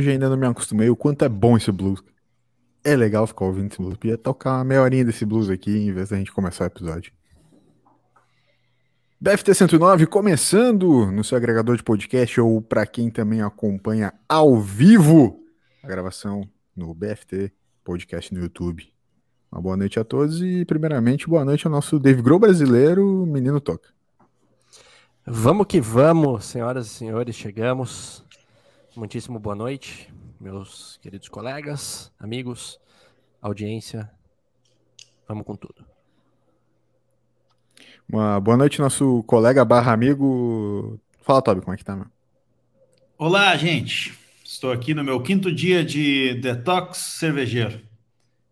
hoje ainda não me acostumei o quanto é bom esse blues. É legal ficar ouvindo esse blues. Podia tocar uma meia horinha desse blues aqui em vez da gente começar o episódio. BFT 109 começando no seu agregador de podcast ou para quem também acompanha ao vivo a gravação no BFT Podcast no YouTube. Uma boa noite a todos e, primeiramente, boa noite ao nosso Dave Grohl brasileiro, Menino Toca. Vamos que vamos, senhoras e senhores, chegamos. Muitíssimo boa noite, meus queridos colegas, amigos, audiência. Vamos com tudo. Uma boa noite, nosso colega barra amigo. Fala, Toby, como é que tá, meu? Olá, gente. Estou aqui no meu quinto dia de detox cervejeiro.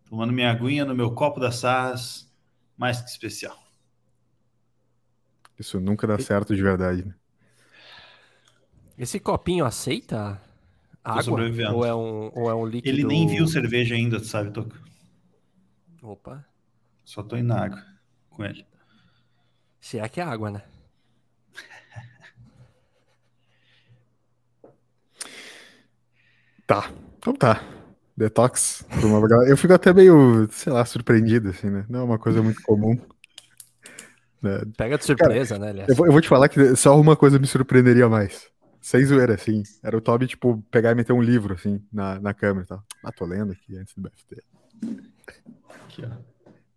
Tomando minha aguinha no meu copo da Sarras, mais que especial. Isso nunca dá certo de verdade, né? Esse copinho aceita água? Ou é um, ou é um líquido? Ele nem viu cerveja ainda, sabe, Toca? Opa. Só tô indo na água com ele. Se é que é água, né? Tá, então tá. Detox. Eu fico até meio, sei lá, surpreendido, assim, né? Não é uma coisa muito comum. Né? Pega de surpresa, Cara, né, eu vou, eu vou, te falar que só uma coisa me surpreenderia mais. Sem zoeira, assim. Era o Toby, tipo, pegar e meter um livro, assim, na, na câmera e tal. Ah, tô lendo aqui antes do BFT. Aqui, ó.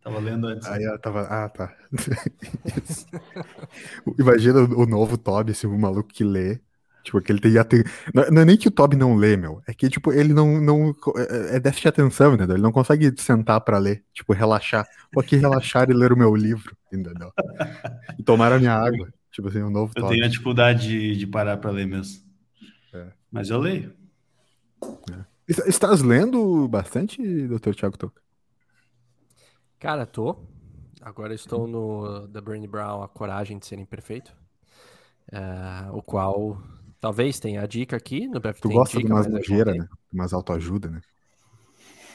Tava lendo antes. Aí ela tava. Ah, tá. Imagina o, o novo Toby, assim, o maluco que lê. Tipo, que ele tem aten... não, não é nem que o Toby não lê, meu. É que, tipo, ele não. não é, é déficit de atenção, entendeu? Ele não consegue sentar pra ler, tipo, relaxar. Vou aqui relaxar e ler o meu livro, entendeu? E tomar a minha água. Tipo assim, um novo Eu tenho a dificuldade de, de parar pra ler mesmo. É. Mas eu leio. É. Estás lendo bastante, Dr. Thiago Toca? Cara, tô. Agora estou no The Bernie Brown, A Coragem de Ser Imperfeito. Uh, o qual talvez tenha a dica aqui no BFT. Tu gosta dica, de umas ligeira, né? Umas autoajuda, né?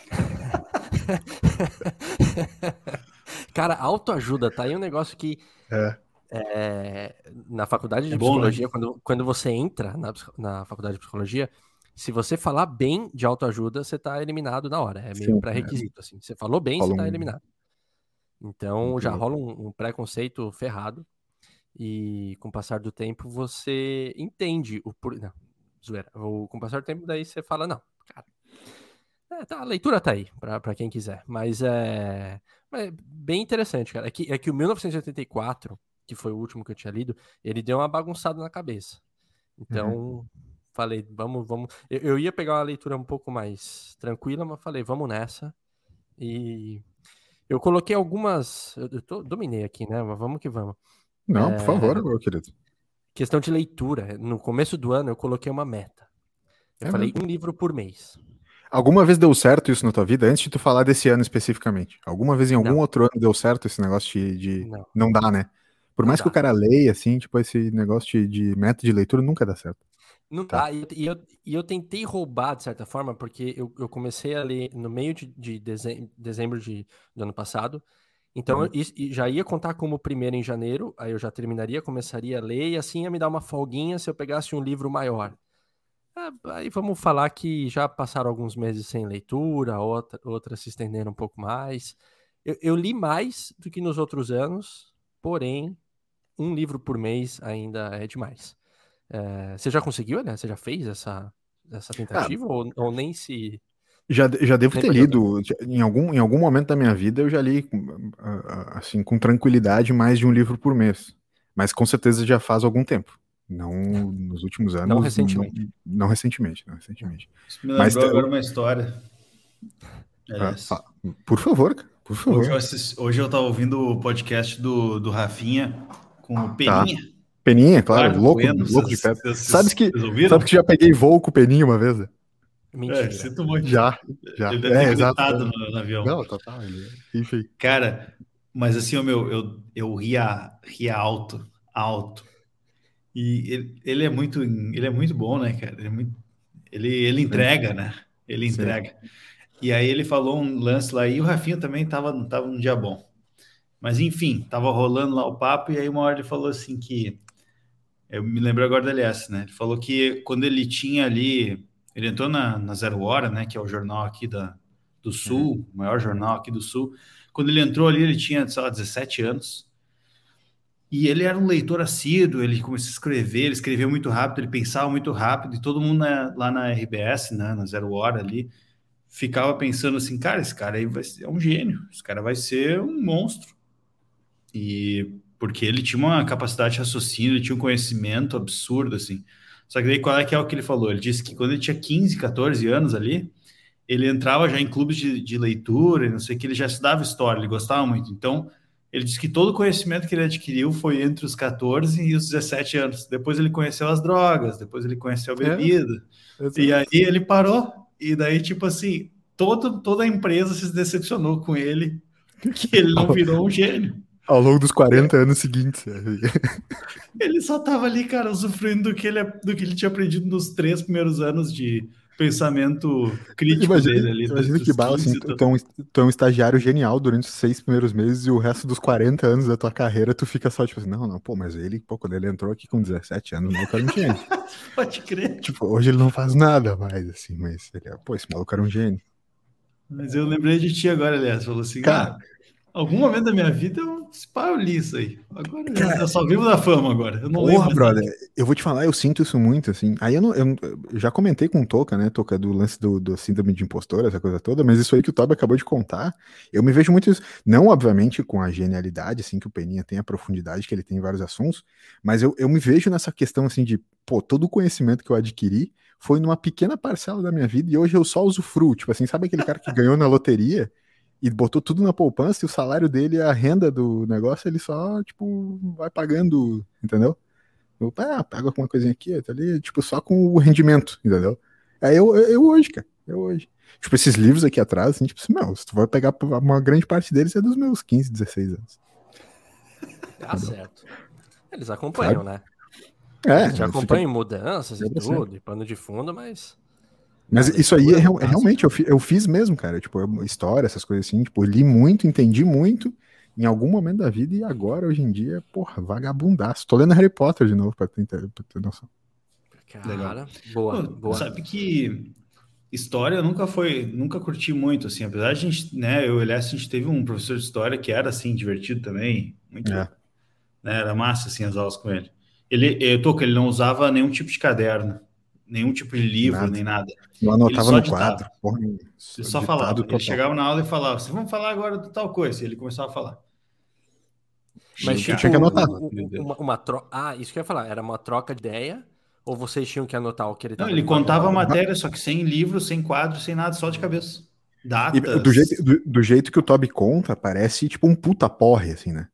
Cara, autoajuda, tá aí um negócio que. É. É, na faculdade de é psicologia, bom, né? quando, quando você entra na, na faculdade de psicologia, se você falar bem de autoajuda, você tá eliminado na hora. É meio pré-requisito, assim. Você falou bem, Falou você tá eliminado. Então já rola um, um, preconceito ferrado. E com o passar do tempo você entende o por... Não, zoeira. O, com o passar do tempo, daí você fala, não, cara. É, tá, a leitura tá aí, para quem quiser. Mas é, é, bem interessante, cara. É que, é que o 1984, que foi o último que eu tinha lido, ele deu uma bagunçada na cabeça. Então, uhum. falei, vamos, vamos. Eu, eu ia pegar uma leitura um pouco mais tranquila, mas falei, vamos nessa. E eu coloquei algumas. Eu tô, dominei aqui, né? Mas vamos que vamos. Não, é... por favor, meu querido. Questão de leitura. No começo do ano eu coloquei uma meta. Eu é falei mesmo? um livro por mês. Alguma vez deu certo isso na tua vida? Antes de tu falar desse ano especificamente. Alguma vez em algum não. outro ano deu certo esse negócio de. de... Não. não dá, né? Por mais que o cara leia, assim, tipo, esse negócio de, de meta de leitura nunca dá certo. Não tá. dá. E eu, e eu tentei roubar, de certa forma, porque eu, eu comecei a ler no meio de, de dezembro, dezembro de, do ano passado. Então, uhum. eu, já ia contar como primeiro em janeiro, aí eu já terminaria, começaria a ler, e assim ia me dar uma folguinha se eu pegasse um livro maior. É, aí vamos falar que já passaram alguns meses sem leitura, outra, outras se estenderam um pouco mais. Eu, eu li mais do que nos outros anos, porém, um livro por mês ainda é demais. É, você já conseguiu, né? Você já fez essa, essa tentativa ah, ou, ou, nem se. Já, já devo ter lido, em algum, em algum momento da minha vida eu já li, assim, com tranquilidade, mais de um livro por mês. Mas com certeza já faz algum tempo. Não nos últimos anos. Não recentemente. Não, não recentemente, não recentemente. Isso me Mas agora uma história. Ah, ah, por favor, por favor. Hoje eu, assisti, hoje eu tava ouvindo o podcast do, do Rafinha com o tá. Peninha. Tá. Peninha, claro, claro louco, bueno, louco de pedra. Sabe que, sabe que já peguei voo com o Peninha uma vez? Mentira. É, sinto muito. Já, já. Ele deve é, ter exato. No, no, avião. Não, total. Ele... Enfim. Cara, mas assim, meu, eu, eu ria, ria alto, alto. E ele, ele, é muito, ele é muito bom, né, cara? Ele, é muito, ele, ele entrega, né? Ele entrega. Sim. E aí ele falou um lance lá, e o Rafinha também tava, tava num dia bom. Mas enfim, tava rolando lá o papo, e aí uma hora ele falou assim que eu me lembro agora da LS, né? Ele falou que quando ele tinha ali, Ele entrou na, na Zero Hora, né, que é o jornal aqui da, do Sul, uhum. o maior jornal aqui do Sul. Quando ele entrou ali, ele tinha, sei lá, 17 anos. E ele era um leitor assíduo, ele começou a escrever, ele escrevia muito rápido, ele pensava muito rápido, e todo mundo na, lá na RBS, né, na Zero Hora ali, ficava pensando assim, cara, esse cara aí vai ser, é um gênio, esse cara vai ser um monstro. E porque ele tinha uma capacidade de raciocínio, ele tinha um conhecimento absurdo, assim. Só que daí qual é que é o que ele falou? Ele disse que quando ele tinha 15, 14 anos ali, ele entrava já em clubes de, de leitura, não sei o que, ele já estudava história, ele gostava muito. Então, ele disse que todo o conhecimento que ele adquiriu foi entre os 14 e os 17 anos. Depois ele conheceu as drogas, depois ele conheceu a é, bebida. É, e aí ele parou. E daí, tipo assim, todo, toda a empresa se decepcionou com ele, que ele não virou um gênio. Ao longo dos 40 anos seguintes. ele só tava ali, cara, usufruindo do que ele, do que ele tinha aprendido nos três primeiros anos de pensamento crítico imagina, dele ali. Imagina que bala, assim, tu, tu, tu, é um estagiário genial durante os seis primeiros meses e o resto dos 40 anos da tua carreira tu fica só tipo assim, não, não, pô, mas ele, pô, quando ele entrou aqui com 17 anos, não, o cara não tinha. Pode crer. Tipo, hoje ele não faz nada mais, assim, mas ele, é, pô, esse maluco era um gênio. Mas eu lembrei de ti agora, aliás, falou assim, cara, ah, algum momento da minha vida eu eu li isso aí. Agora Cara, eu só vivo da fama agora. Eu não porra, brother, eu vou te falar, eu sinto isso muito, assim. Aí eu, não, eu, eu já comentei com o Toca, né? Toca do lance do, do síndrome de impostor, essa coisa toda, mas isso aí que o Toby acabou de contar, eu me vejo muito isso. Não, obviamente, com a genialidade, assim, que o Peninha tem, a profundidade que ele tem em vários assuntos, mas eu, eu me vejo nessa questão, assim, de, pô, todo o conhecimento que eu adquiri foi numa pequena parcela da minha vida e hoje eu só uso fruto. Tipo assim, sabe aquele cara que ganhou na loteria? E botou tudo na poupança e o salário dele, a renda do negócio, ele só, tipo, vai pagando, entendeu? Eu, ah, paga alguma coisinha aqui, tá ali, tipo, só com o rendimento, entendeu? Aí eu, eu hoje, cara, eu hoje. Tipo, esses livros aqui atrás, assim, tipo assim, meu, se tu vai pegar uma grande parte deles é dos meus 15, 16 anos. Tá entendeu? certo. Eles acompanham, claro. né? É, Eles acompanham fica... mudanças e tudo, e pano de fundo, mas mas isso aí é, é realmente, eu, eu fiz mesmo, cara. Tipo, história, essas coisas assim. Tipo, li muito, entendi muito em algum momento da vida e agora, hoje em dia, porra, vagabundaço. Tô lendo Harry Potter de novo pra ter, pra ter noção. Cara, Legal. boa, Pô, boa. Sabe que história nunca foi, nunca curti muito, assim. Apesar de a gente, né, eu e o Elias, a gente teve um professor de história que era, assim, divertido também. Muito, é. né, era massa, assim, as aulas com ele. Ele, eu tô, que ele não usava nenhum tipo de caderno nenhum tipo de livro, nada. nem nada. Não anotava no quadro. Porra, ele só falava. Ele chegava na aula e falava: Vocês vão falar agora de tal coisa. E ele começava a falar. Mas tipo, tinha que anotar. Uma, uma tro... Ah, isso que eu ia falar. Era uma troca de ideia? Ou vocês tinham que anotar o que ele Não, ele contava a matéria, só que sem livro, sem quadro, sem nada, só de cabeça. Datas. E do jeito, do, do jeito que o Toby conta, parece tipo um puta porre, assim, né?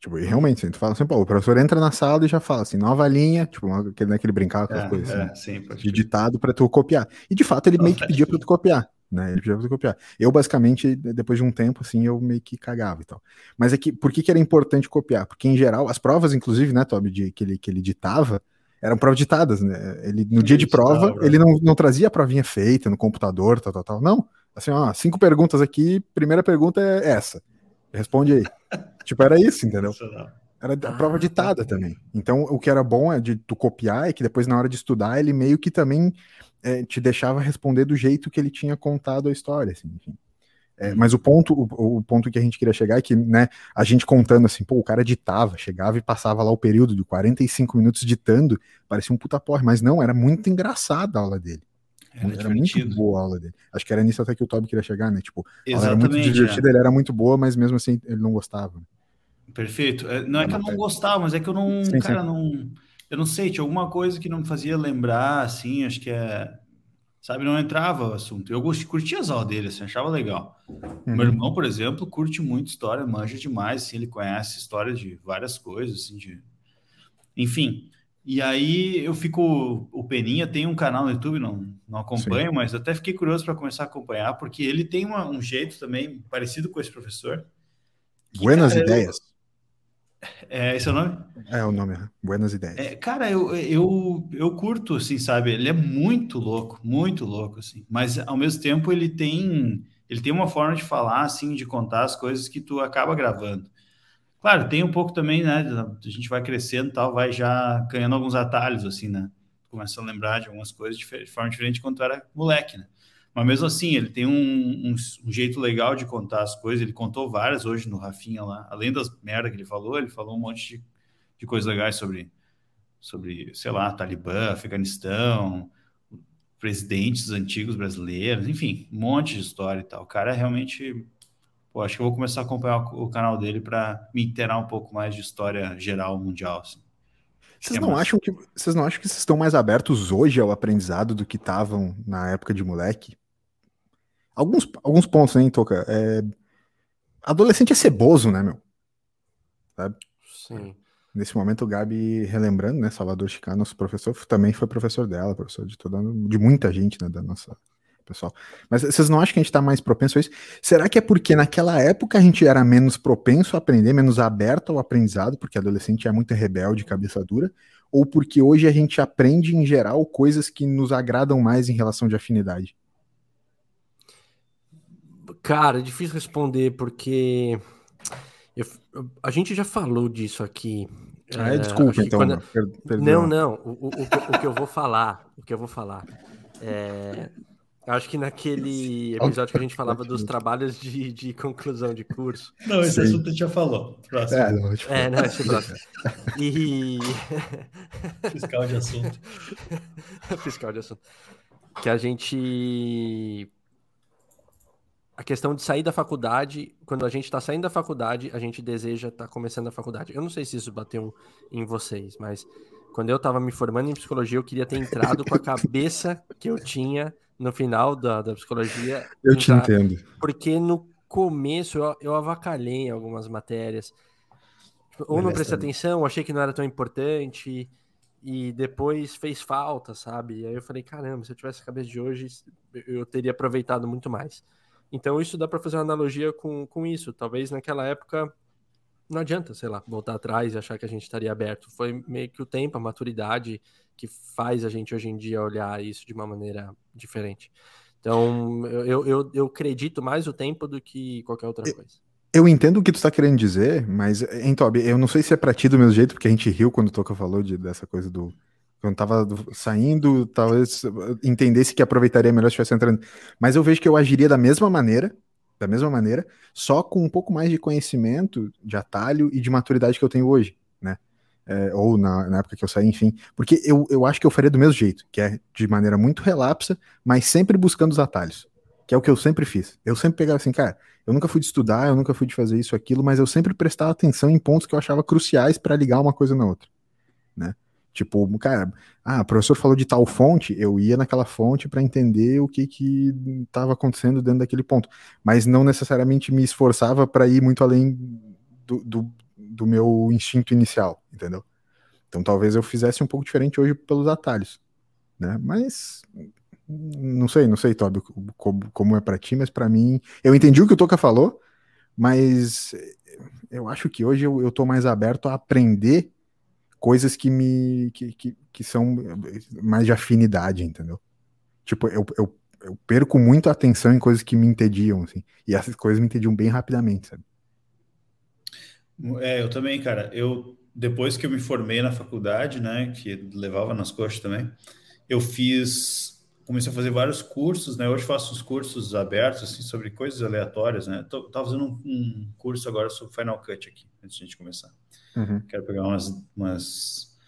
Tipo, realmente, assim, tu fala assim, pô, o professor entra na sala e já fala assim, nova linha, tipo, aquele, né, que ele brincava com as é, coisas é, assim, sim, de ditado para tu copiar. E de fato ele meio que pedia para tu copiar, né? Ele pedia pra tu copiar. Eu, basicamente, depois de um tempo, assim, eu meio que cagava e tal. Mas é que, por que, que era importante copiar? Porque, em geral, as provas, inclusive, né, Toby, de, que, ele, que ele ditava, eram provas ditadas, né? Ele, no dia de prova, ele não, não trazia a provinha feita no computador, tal, tal, tal. Não. Assim, ó, cinco perguntas aqui, primeira pergunta é essa. Responde aí. tipo, era isso, entendeu? Era a prova ah, ditada tá. também. Então, o que era bom é de tu copiar é que depois, na hora de estudar, ele meio que também é, te deixava responder do jeito que ele tinha contado a história, assim, enfim. É, mas o ponto, o, o, ponto que a gente queria chegar é que, né, a gente contando assim, pô, o cara ditava, chegava e passava lá o período de 45 minutos ditando, parecia um puta porra, mas não, era muito engraçada a aula dele. Era, era muito boa a aula dele. Acho que era nisso até que o Toby queria chegar, né? Tipo, era muito divertida, é. ele era muito boa, mas mesmo assim ele não gostava. Perfeito. É, não é, é que eu não gostava, mas é que eu não, sim, cara, sim. não, eu não sei, tinha alguma coisa que não me fazia lembrar, assim, acho que é, sabe, não entrava o assunto. Eu curtia as aulas dele, assim, achava legal. Uhum. Meu irmão, por exemplo, curte muito história, manja demais, assim, ele conhece história de várias coisas, assim, de, enfim. E aí eu fico. O Peninha tem um canal no YouTube, não, não acompanho, Sim. mas até fiquei curioso para começar a acompanhar, porque ele tem uma, um jeito também parecido com esse professor. Buenas cara, ideias. É esse é o nome? É o nome? Buenas ideias. É, cara, eu, eu, eu curto, assim, sabe? Ele é muito louco, muito louco, assim. Mas ao mesmo tempo ele tem ele tem uma forma de falar, assim, de contar as coisas que tu acaba gravando. Claro, tem um pouco também, né? A gente vai crescendo tal, vai já ganhando alguns atalhos, assim, né? começa a lembrar de algumas coisas de forma diferente quando era moleque, né? Mas mesmo assim, ele tem um, um, um, jeito legal de contar as coisas. Ele contou várias hoje no Rafinha lá. Além das merda que ele falou, ele falou um monte de, de coisas legais sobre, sobre, sei lá, Talibã, Afeganistão, presidentes antigos brasileiros, enfim, um monte de história e tal. O cara é realmente. Pô, acho que eu vou começar a acompanhar o canal dele para me inteirar um pouco mais de história geral mundial. Assim. Vocês não, acham que, vocês não acham que vocês estão mais abertos hoje ao aprendizado do que estavam na época de moleque? Alguns, alguns pontos, hein, Toca? É... Adolescente é ceboso, né, meu? Sabe? Sim. Nesse momento, o Gabi, relembrando, né, Salvador Chicano, nosso professor, também foi professor dela, professor de toda, de muita gente, né, da nossa pessoal. Mas vocês não acham que a gente está mais propenso a isso? Será que é porque naquela época a gente era menos propenso a aprender, menos aberto ao aprendizado, porque adolescente é muito rebelde, cabeça dura? Ou porque hoje a gente aprende em geral coisas que nos agradam mais em relação de afinidade? Cara, é difícil responder porque eu, a gente já falou disso aqui. Ah, é, desculpa, então. Quando... Não, não. O, o, o, o, que eu vou falar, o que eu vou falar. É... Acho que naquele episódio que a gente falava dos trabalhos de, de conclusão de curso. Não, esse Sim. assunto a gente já falou. Próximo. É, não, tipo... é, não, esse próximo. E. Fiscal de assunto. Fiscal de assunto. Que a gente a questão de sair da faculdade, quando a gente está saindo da faculdade, a gente deseja estar tá começando a faculdade. Eu não sei se isso bateu em vocês, mas quando eu estava me formando em psicologia, eu queria ter entrado com a cabeça que eu tinha no final da, da psicologia. Eu te entendo. Porque no começo eu, eu avacalhei em algumas matérias. Tipo, ou não prestei atenção, achei que não era tão importante, e depois fez falta, sabe? E aí eu falei, caramba, se eu tivesse a cabeça de hoje, eu teria aproveitado muito mais. Então isso dá para fazer uma analogia com, com isso. Talvez naquela época não adianta, sei lá, voltar atrás e achar que a gente estaria aberto. Foi meio que o tempo, a maturidade que faz a gente hoje em dia olhar isso de uma maneira diferente. Então, eu, eu, eu acredito mais o tempo do que qualquer outra coisa. Eu entendo o que tu está querendo dizer, mas, hein, Toby, eu não sei se é pra ti do mesmo jeito, porque a gente riu quando o Toca falou de, dessa coisa do, quando tava saindo, talvez entendesse que aproveitaria melhor se estivesse entrando. Mas eu vejo que eu agiria da mesma maneira, da mesma maneira, só com um pouco mais de conhecimento, de atalho e de maturidade que eu tenho hoje, né? É, ou na, na, época que eu saí, enfim. Porque eu, eu acho que eu faria do mesmo jeito, que é de maneira muito relapsa, mas sempre buscando os atalhos. Que é o que eu sempre fiz. Eu sempre pegava assim, cara, eu nunca fui de estudar, eu nunca fui de fazer isso, aquilo, mas eu sempre prestava atenção em pontos que eu achava cruciais para ligar uma coisa na outra, né? Tipo, cara, ah, o professor falou de tal fonte, eu ia naquela fonte para entender o que que estava acontecendo dentro daquele ponto, mas não necessariamente me esforçava para ir muito além do, do, do, meu instinto inicial, entendeu? Então talvez eu fizesse um pouco diferente hoje pelos atalhos, né? Mas não sei, não sei, Tobi, como, como é para ti, mas para mim, eu entendi o que o Toca falou, mas eu acho que hoje eu, eu tô mais aberto a aprender coisas que me que, que, que são mais de afinidade, entendeu? Tipo, eu, eu, eu perco muito a atenção em coisas que me entediam, assim, e essas coisas me entediam bem rapidamente, sabe? É, eu também, cara. Eu depois que eu me formei na faculdade, né, que levava nas coxas também, eu fiz, comecei a fazer vários cursos, né? Hoje faço uns cursos abertos assim sobre coisas aleatórias, né? Tô, tava fazendo um, um curso agora sobre Final Cut aqui, antes de a gente começar. Uhum. Quero pegar umas, umas,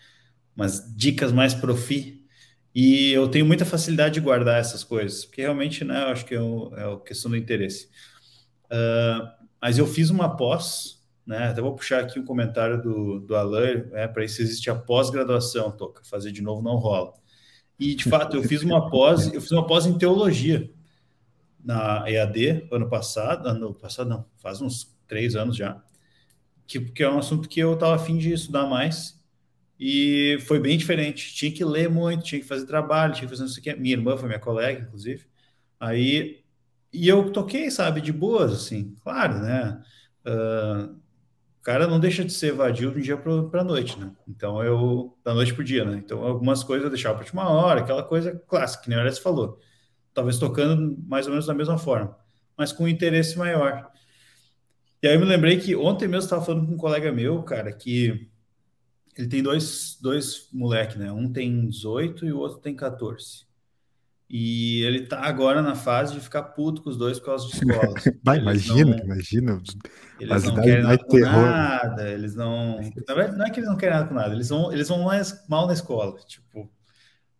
umas dicas mais profi. E eu tenho muita facilidade de guardar essas coisas, porque realmente, né, eu acho que é, o, é a questão do interesse. Uh, mas eu fiz uma pós, né, até vou puxar aqui um comentário do, do Alain, né, para isso existe a pós-graduação, Toca, fazer de novo não rola. E, de fato, eu fiz uma pós, eu fiz uma pós em teologia na EAD ano passado, ano passado não, faz uns três anos já que, que é um assunto que eu estava afim de estudar mais e foi bem diferente. Tinha que ler muito, tinha que fazer trabalho, tinha que fazer não sei o que. Minha irmã foi minha colega, inclusive. Aí, e eu toquei, sabe, de boas, assim, claro, né? Uh, o cara não deixa de ser vadio do dia para a noite, né? Então eu, da noite para o dia, né? Então algumas coisas eu deixava para última hora, aquela coisa clássica, que nem o Alex falou. Talvez tocando mais ou menos da mesma forma, mas com um interesse maior. E aí eu me lembrei que ontem mesmo estava falando com um colega meu, cara, que ele tem dois, dois moleques, né? Um tem 18 e o outro tem 14. E ele tá agora na fase de ficar puto com os dois por causa de escolas. Vai, imagina, não, imagina. Eles não querem nada com nada, eles não. Na verdade, não é que eles não querem nada com nada, eles vão, eles vão mais mal na escola. Tipo,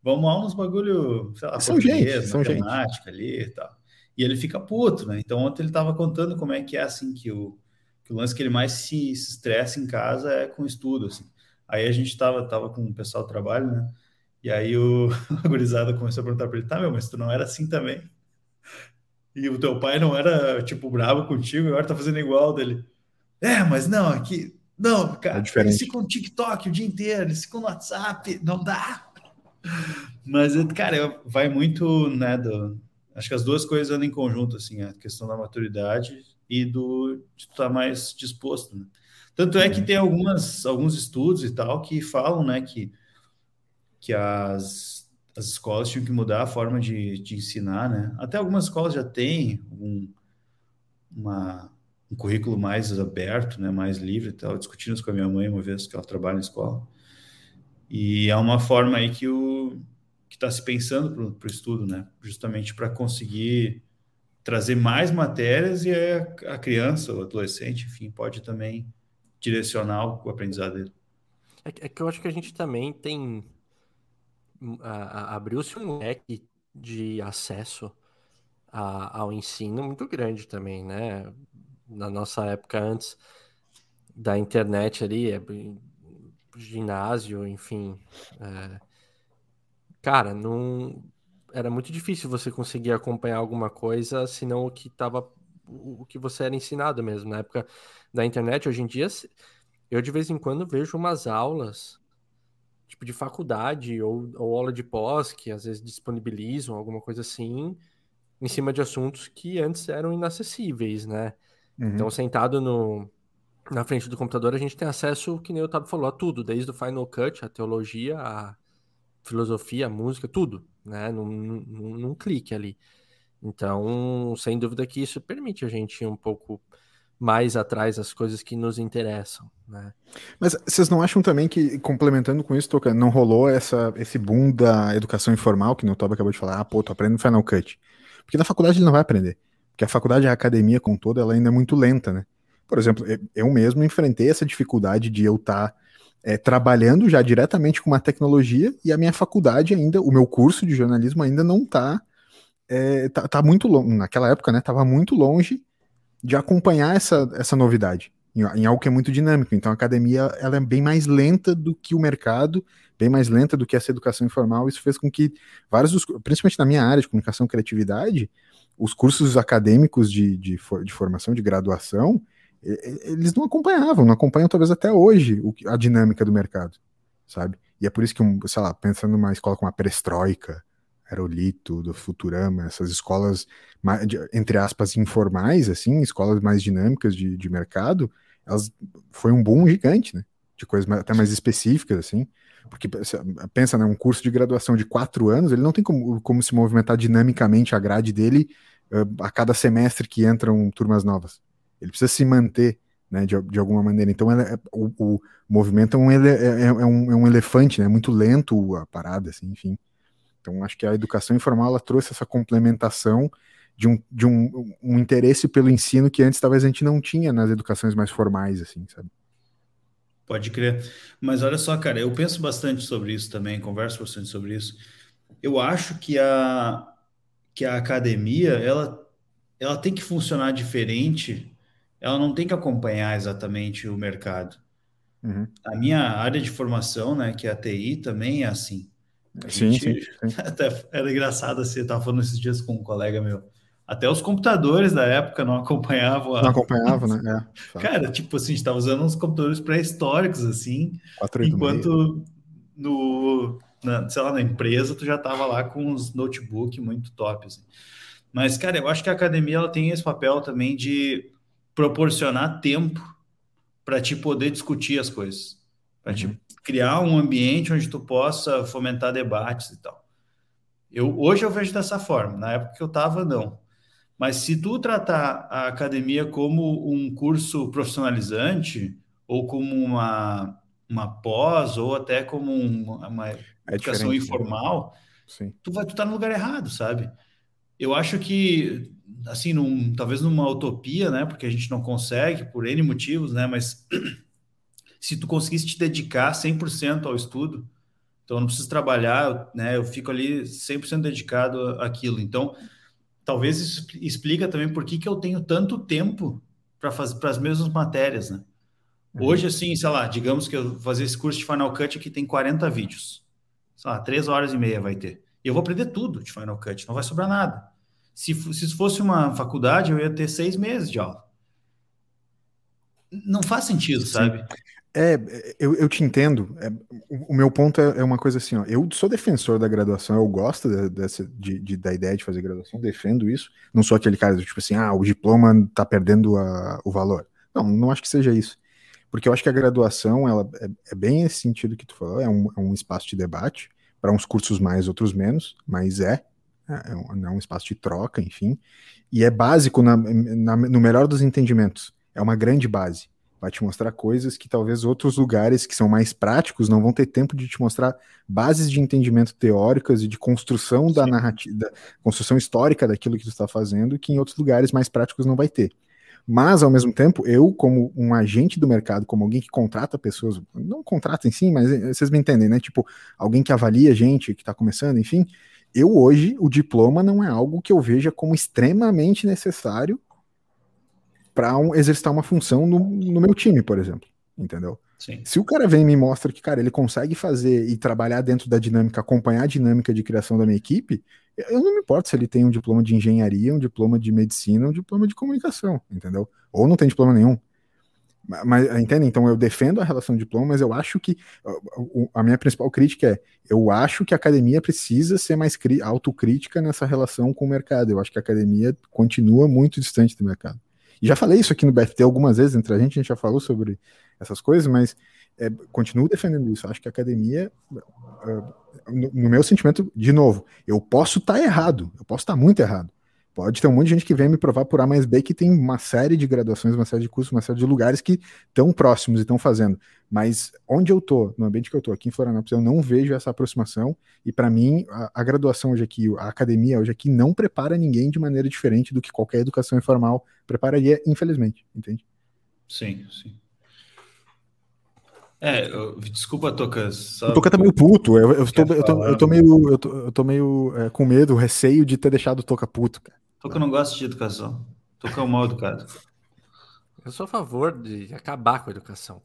vão mal nos bagulho, sei lá, são gente, são matemática gente. ali e tal. E ele fica puto, né? Então ontem ele tava contando como é que é assim que o, que o lance que ele mais se, se estressa em casa é com estudo, assim. Aí a gente tava, tava com o pessoal do trabalho, né? E aí o a gurizada começou a perguntar para ele, tá, meu, mas tu não era assim também? E o teu pai não era, tipo, bravo contigo, agora tá fazendo igual dele. É, mas não, aqui... Não, cara, é diferente. eles ficam no TikTok o dia inteiro, eles ficam no WhatsApp, não dá. Mas, cara, vai muito, né, do... Acho que as duas coisas andam em conjunto, assim, a questão da maturidade e do de estar tá mais disposto, né? Tanto é que tem algumas, alguns estudos e tal que falam, né, que que as, as escolas tinham que mudar a forma de, de ensinar, né? Até algumas escolas já têm um, uma, um currículo mais aberto, né? Mais livre. Estava discutindo isso com a minha mãe uma vez que ela trabalha na escola. E é uma forma aí que o que está se pensando para o estudo, né? Justamente para conseguir trazer mais matérias e a, a criança, o adolescente, enfim, pode também direcionar o aprendizado dele. É, é que eu acho que a gente também tem abriu-se um leque de acesso a, ao ensino muito grande também, né? Na nossa época antes da internet ali, é, ginásio, enfim. É, cara, não era muito difícil você conseguir acompanhar alguma coisa, senão o que estava o que você era ensinado mesmo. Na época da internet, hoje em dia, eu de vez em quando vejo umas aulas tipo de faculdade ou, ou aula de pós, que às vezes disponibilizam alguma coisa assim, em cima de assuntos que antes eram inacessíveis, né? Uhum. Então, sentado no, na frente do computador, a gente tem acesso, que nem o Otávio falou, a tudo, desde o Final Cut, a teologia, a filosofia, a música, tudo, né? Num, num, num clique ali. Então, sem dúvida que isso permite a gente um pouco mais atrás das coisas que nos interessam, né? Mas vocês não acham também que, complementando com isso, Toca, não rolou essa, esse boom da educação informal, que o Toba acabou de falar, ah, pô, tô aprendendo Final Cut. Porque na faculdade ele não vai aprender. Porque a faculdade, a academia com toda, ela ainda é muito lenta, né? Por exemplo, eu mesmo enfrentei essa dificuldade de eu estar tá, é, trabalhando já diretamente com uma tecnologia e a minha faculdade ainda, o meu curso de jornalismo ainda não tá, é, tá, tá muito longe, naquela época, né, tava muito longe de acompanhar essa, essa novidade em, em, algo que é muito dinâmico. Então a academia ela é bem mais lenta do que o mercado, bem mais lenta do que essa educação informal. Isso fez com que vários, dos, principalmente na minha área de comunicação e criatividade, os cursos acadêmicos de, de, de formação, de graduação, eles não acompanhavam, não acompanham talvez até hoje a dinâmica do mercado, sabe? E é por isso que, sei lá, pensando numa escola como a Perestroika, Aerolito, do Futurama, essas escolas, entre aspas, informais, assim, escolas mais dinâmicas de, de mercado, elas foi um boom gigante, né? De coisas até mais específicas, assim. Porque pensa, né, um curso de graduação de quatro anos, ele não tem como, como se movimentar dinamicamente a grade dele uh, a cada semestre que entram turmas novas. Ele precisa se manter né, de, de alguma maneira. Então, é, o, o, movimento é um, ele, é, é, um, é um elefante, né, é muito lento a parada, assim, enfim. Então, acho que a educação informal ela trouxe essa complementação de, um, de um, um interesse pelo ensino que antes talvez a gente não tinha nas educações mais formais, assim, sabe? Pode crer. Mas olha só, cara, eu penso bastante sobre isso também, converso bastante sobre isso. Eu acho que a, que a academia, ela, ela tem que funcionar diferente, ela não tem que acompanhar exatamente o mercado. Uhum. A minha área de formação, né, que é a TI, também é assim. Sim, gente, sim, sim, Até era engraçado assim, eu estava falando esses dias com um colega meu. Até os computadores da época não acompanhavam. A... Não acompanhavam, né? É, Cara, tipo assim, a gente estava usando uns computadores pré-históricos, assim, enquanto no, na, sei lá, na empresa tu já estava lá com uns notebook muito top, assim. Mas, cara, eu acho que a academia ela tem esse papel também de proporcionar tempo para te poder discutir as coisas. Para uhum criar um ambiente onde tu possa fomentar debates e tal. Eu, hoje eu vejo dessa forma, na época que eu estava, não. Mas se tu tratar a academia como um curso profissionalizante ou como uma, uma pós ou até como um, uma é educação né? informal, Sim. tu vai tu tá no lugar errado, sabe? Eu acho que assim, num, talvez numa utopia, né? Porque a gente não consegue por N motivos, né? Mas se tu conseguisse te dedicar 100% ao estudo, então eu não preciso trabalhar, né? Eu fico ali 100% dedicado àquilo. Então, talvez isso explica também por que, que eu tenho tanto tempo para fazer para as mesmas matérias, né? Uhum. Hoje, assim, sei lá, digamos que eu vou fazer esse curso de Final Cut aqui tem 40 vídeos. Sei lá, 3 horas e meia vai ter. E eu vou aprender tudo de Final Cut, não vai sobrar nada. Se, se fosse uma faculdade, eu ia ter seis meses de aula. Não faz sentido, Sim. sabe? É, eu, eu te entendo. É, o, meu ponto é, é, uma coisa assim, ó. Eu sou defensor da graduação, eu gosto de, dessa, de, de, da ideia de fazer graduação, defendo isso. Não sou aquele cara tipo assim, ah, o diploma tá perdendo a, o valor. Não, não acho que seja isso. Porque eu acho que a graduação, ela é, é bem esse sentido que tu falou, é um, é um espaço de debate, para uns cursos mais, outros menos, mas é, é um, é um espaço de troca, enfim, e é básico na, na, no melhor dos entendimentos, é uma grande base vai te mostrar coisas que talvez outros lugares que são mais práticos não vão ter tempo de te mostrar bases de entendimento teóricas e de construção Sim. da narrativa, da construção histórica daquilo que tu está fazendo, que em outros lugares mais práticos não vai ter. Mas, ao mesmo tempo, eu, como um agente do mercado, como alguém que contrata pessoas, não contrata em si, mas eh, vocês me entendem, né? Tipo, alguém que avalia gente que está começando, enfim. Eu hoje, o diploma não é algo que eu veja como extremamente necessário para um, exercitar uma função no, no meu time, por exemplo. Entendeu? Sim. Se o cara vem e me mostra que, cara, ele consegue fazer e trabalhar dentro da dinâmica, acompanhar a dinâmica de criação da minha equipe, eu não me importo se ele tem um diploma de engenharia, um diploma de medicina, um diploma de comunicação, entendeu? Ou não tem diploma nenhum. Mas, entende? Então eu defendo a relação de diploma, mas eu acho que a minha principal crítica é: eu acho que a academia precisa ser mais autocrítica nessa relação com o mercado. Eu acho que a academia continua muito distante do mercado. Já falei isso aqui no BFT algumas vezes entre a gente, a gente já falou sobre essas coisas, mas é, continuo defendendo isso. Acho que a academia, uh, no, no, meu sentimento, de novo, eu posso estar tá errado, eu posso estar tá muito errado. Pode ter um monte de gente que vem me provar por A mais B que tem uma série de graduações, uma série de cursos, uma série de lugares que estão próximos e estão fazendo. Mas onde eu tô, no ambiente que eu tô, aqui em Florianópolis, eu não vejo essa aproximação. E para mim, a, a, graduação hoje aqui, a academia hoje aqui, não prepara ninguém de maneira diferente do que qualquer educação informal prepararia, infelizmente, entende? Sim, sim. É, eu, desculpa, Tocas. Só... O Toca tá meio puto. Eu, eu, tô, eu, tô, eu tô meio, eu tô, eu tô meio é, com medo, receio de ter deixado o Toca puto, cara. Toca não gosta de educação. Toca é um mal educado. Eu sou a favor de acabar com a educação.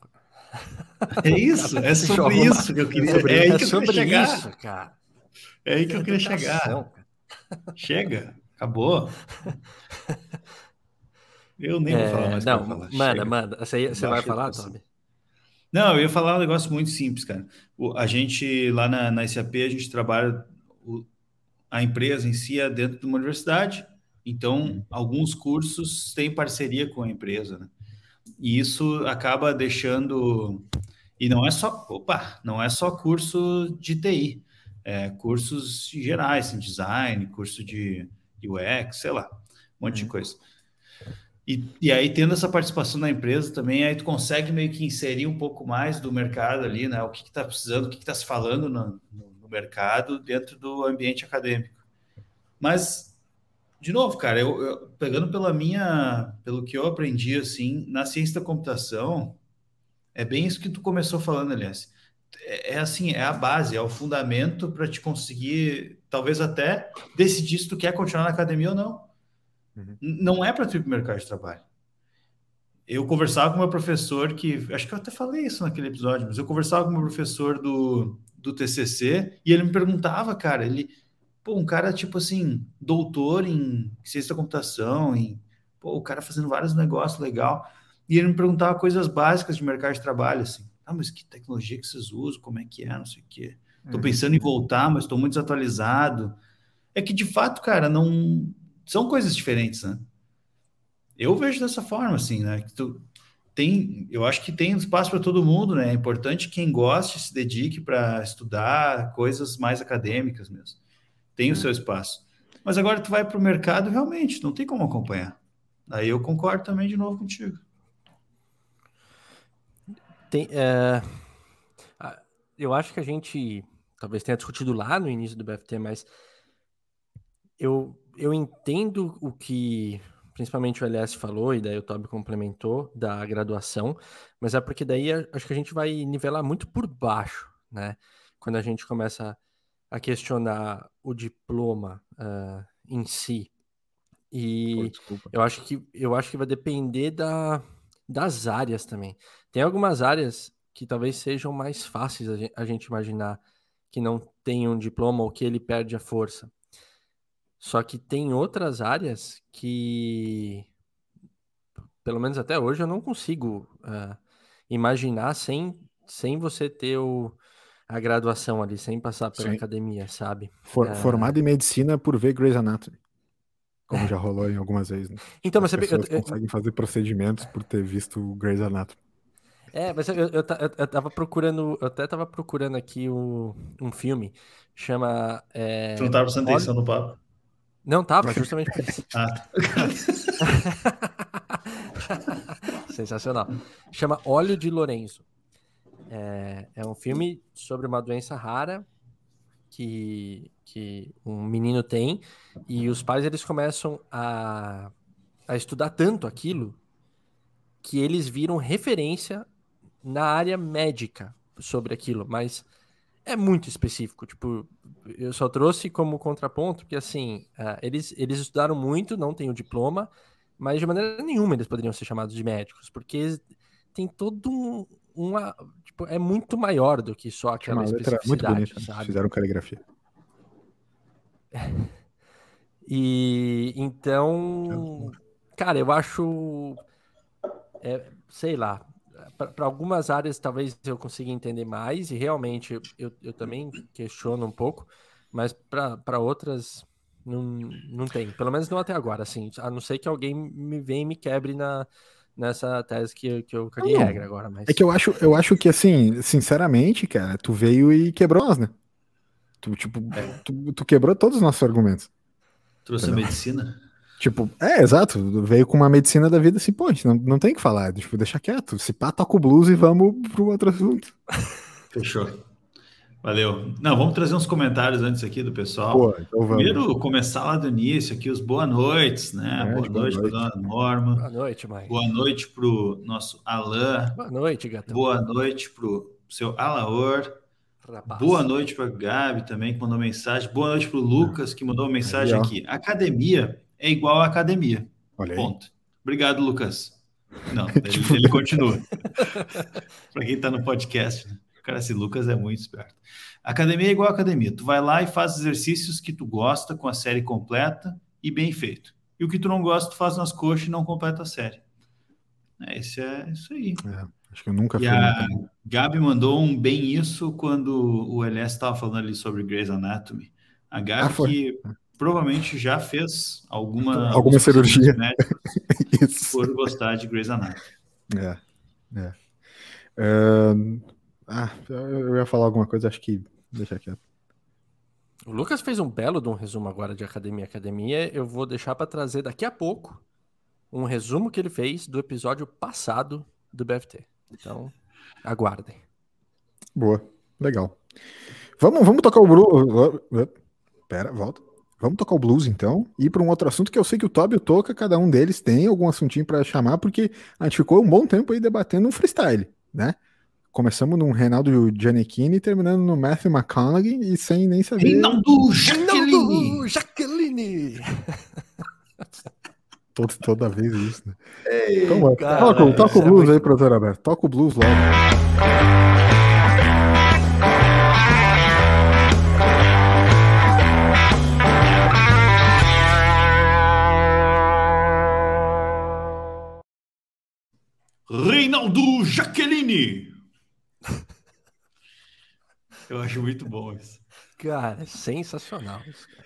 É isso, é sobre isso que eu queria. É, é aí que eu queria chegar. Isso, cara. É aí que eu queria chegar. Chega, acabou. Eu nem vou falar mais. Não, manda, manda. Você, você vai falar, Toby? Não, eu ia falar um negócio muito simples, cara. O, a gente, lá na, na SAP, a gente trabalha, o, a empresa em si é dentro de uma universidade, então uhum. alguns cursos têm parceria com a empresa, né? E isso acaba deixando. E não é só, opa, não é só curso de TI, é cursos gerais, em design, curso de UX, sei lá, um monte de uhum. coisa. E, e aí, tendo essa participação da empresa também, aí tu consegue meio que inserir um pouco mais do mercado ali, né? O que está precisando, o que está se falando no, no, no, mercado dentro do ambiente acadêmico. Mas, de novo, cara, eu, eu, pegando pela minha, pelo que eu aprendi, assim, na ciência da computação, é bem isso que tu começou falando, aliás. É, é assim, é a base, é o fundamento para te conseguir, talvez até decidir se tu quer continuar na academia ou não. Uhum. Não é para tu ir para o mercado de trabalho. Eu conversava com meu professor que, acho que eu até falei isso naquele episódio, mas eu conversava com meu professor do, do TCC e ele me perguntava, cara, ele, pô, um cara tipo assim, doutor em ciência da computação, em, pô, o cara fazendo vários negócios legal, e ele me perguntava coisas básicas de mercado de trabalho, assim, ah, mas que tecnologia que vocês usam, como é que é, não sei o quê. Tô uhum. pensando em voltar, mas estou muito desatualizado. É que de fato, cara, não são coisas diferentes, né? Eu vejo dessa forma, assim, né? Que tu tem, eu acho que tem espaço para todo mundo, né? É importante quem goste se dedique para estudar coisas mais acadêmicas mesmo. Tem o é. seu espaço. Mas agora tu vai para o mercado, realmente, não tem como acompanhar. Aí eu concordo também de novo contigo. Tem, é... eu acho que a gente talvez tenha discutido lá no início do BFT, mas eu, eu entendo o que principalmente o LS falou, e daí o Toby complementou, da graduação, mas é porque daí acho que a gente vai nivelar muito por baixo, né? Quando a gente começa a questionar o diploma uh, em si. E Pô, eu acho que eu acho que vai depender da, das áreas também. Tem algumas áreas que talvez sejam mais fáceis a gente, a gente imaginar que não tem um diploma ou que ele perde a força. Só que tem outras áreas que, pelo menos até hoje, eu não consigo uh, imaginar sem, sem você ter o, a graduação ali, sem passar pela Sim. academia, sabe? For, uh... Formado em medicina por ver Grey's Anatomy. Como já rolou em algumas vezes. Né? Então, As mas pessoas eu, eu, conseguem fazer procedimentos por ter visto Grey's Anatomy. É, mas eu, eu, eu, eu tava procurando, eu até tava procurando aqui o, um filme, chama... É, tu não tava prestando atenção no papo? Não tava, justamente por isso. Ah. Sensacional. Chama Óleo de Lorenzo. É, é, um filme sobre uma doença rara que, que um menino tem e os pais eles começam a, a estudar tanto aquilo que eles viram referência na área médica sobre aquilo, mas é muito específico. Tipo, eu só trouxe como contraponto porque, assim, uh, eles, eles estudaram muito, não têm o diploma, mas de maneira nenhuma eles poderiam ser chamados de médicos, porque tem todo um. Uma, tipo, é muito maior do que só aquela Uma especificidade, muito bonita, sabe? Fizeram caligrafia. E então, cara, eu acho, é, sei lá, para algumas áreas talvez eu consiga entender mais, e realmente eu, eu também questiono um pouco, mas para outras não, não tem. Pelo menos não até agora, assim. A não ser que alguém me venha e me quebre na, nessa tese que, que eu caguei não, regra agora. Mas... É que eu acho, eu acho que, assim, sinceramente, cara, tu veio e quebrou nós, né? Tu, tipo, é. tu, tu, quebrou todos os nossos argumentos. Trouxe Entendeu? a medicina? Tipo, é, exato. Veio com uma medicina da vida assim, pô, não, não tem o que falar. Tipo, deixa quieto. Se pá, toca o blues e vamos pro outro assunto. Fechou. Valeu. Não, vamos trazer uns comentários antes aqui do pessoal. Pô, então Primeiro, começar lá do início aqui, os boa noites, né? É, boa, noite para dona Norma. Boa noite, Mike. Boa noite pro nosso Alain. Boa noite, gatão. Boa noite pro seu Alaor. Rapaz. Boa noite para Gabi também, que mandou mensagem. Boa noite para o Lucas, que mandou mensagem aqui. Academia é igual à academia. Olha Ponto. Obrigado, Lucas. Não, ele, ele continua. Para quem está no podcast, né? Cara, esse Lucas é muito esperto. Academia é igual academia. Tu vai lá e faz exercícios que tu gosta com a série completa e bem feito. E o que tu não gosta, tu faz nas coxas e não completa a série. É, esse é isso aí. É, acho que eu nunca e A Gabi mandou um bem isso quando o LS estava falando ali sobre Grey's Anatomy. A Gabi ah, que provavelmente já fez alguma, alguma cirurgia por gostar de Grey's Anatomy. É, é. Uh, ah, eu ia falar alguma coisa, acho que deixa quieto. O Lucas fez um belo de um resumo agora de Academia Academia. Eu vou deixar para trazer daqui a pouco um resumo que ele fez do episódio passado do BFT. Então, aguardem. Boa, legal. Vamos, vamos tocar o Bruno. Pera, volta. Vamos tocar o blues então, e ir para um outro assunto que eu sei que o Toby toca, cada um deles tem algum assuntinho para chamar, porque a gente ficou um bom tempo aí debatendo um freestyle, né? Começamos num Reinaldo Giannichini, terminando no Matthew McConaughey e sem nem saber. Reinaldo Jaqueline! Jaqueline! Todo, toda vez isso, né? Ei, então, cara, toca, toca o é blues é aí, professor Alberto. Toca o blues logo. Reinaldo Jaqueline. Eu acho muito bom isso. Cara, é sensacional isso, cara.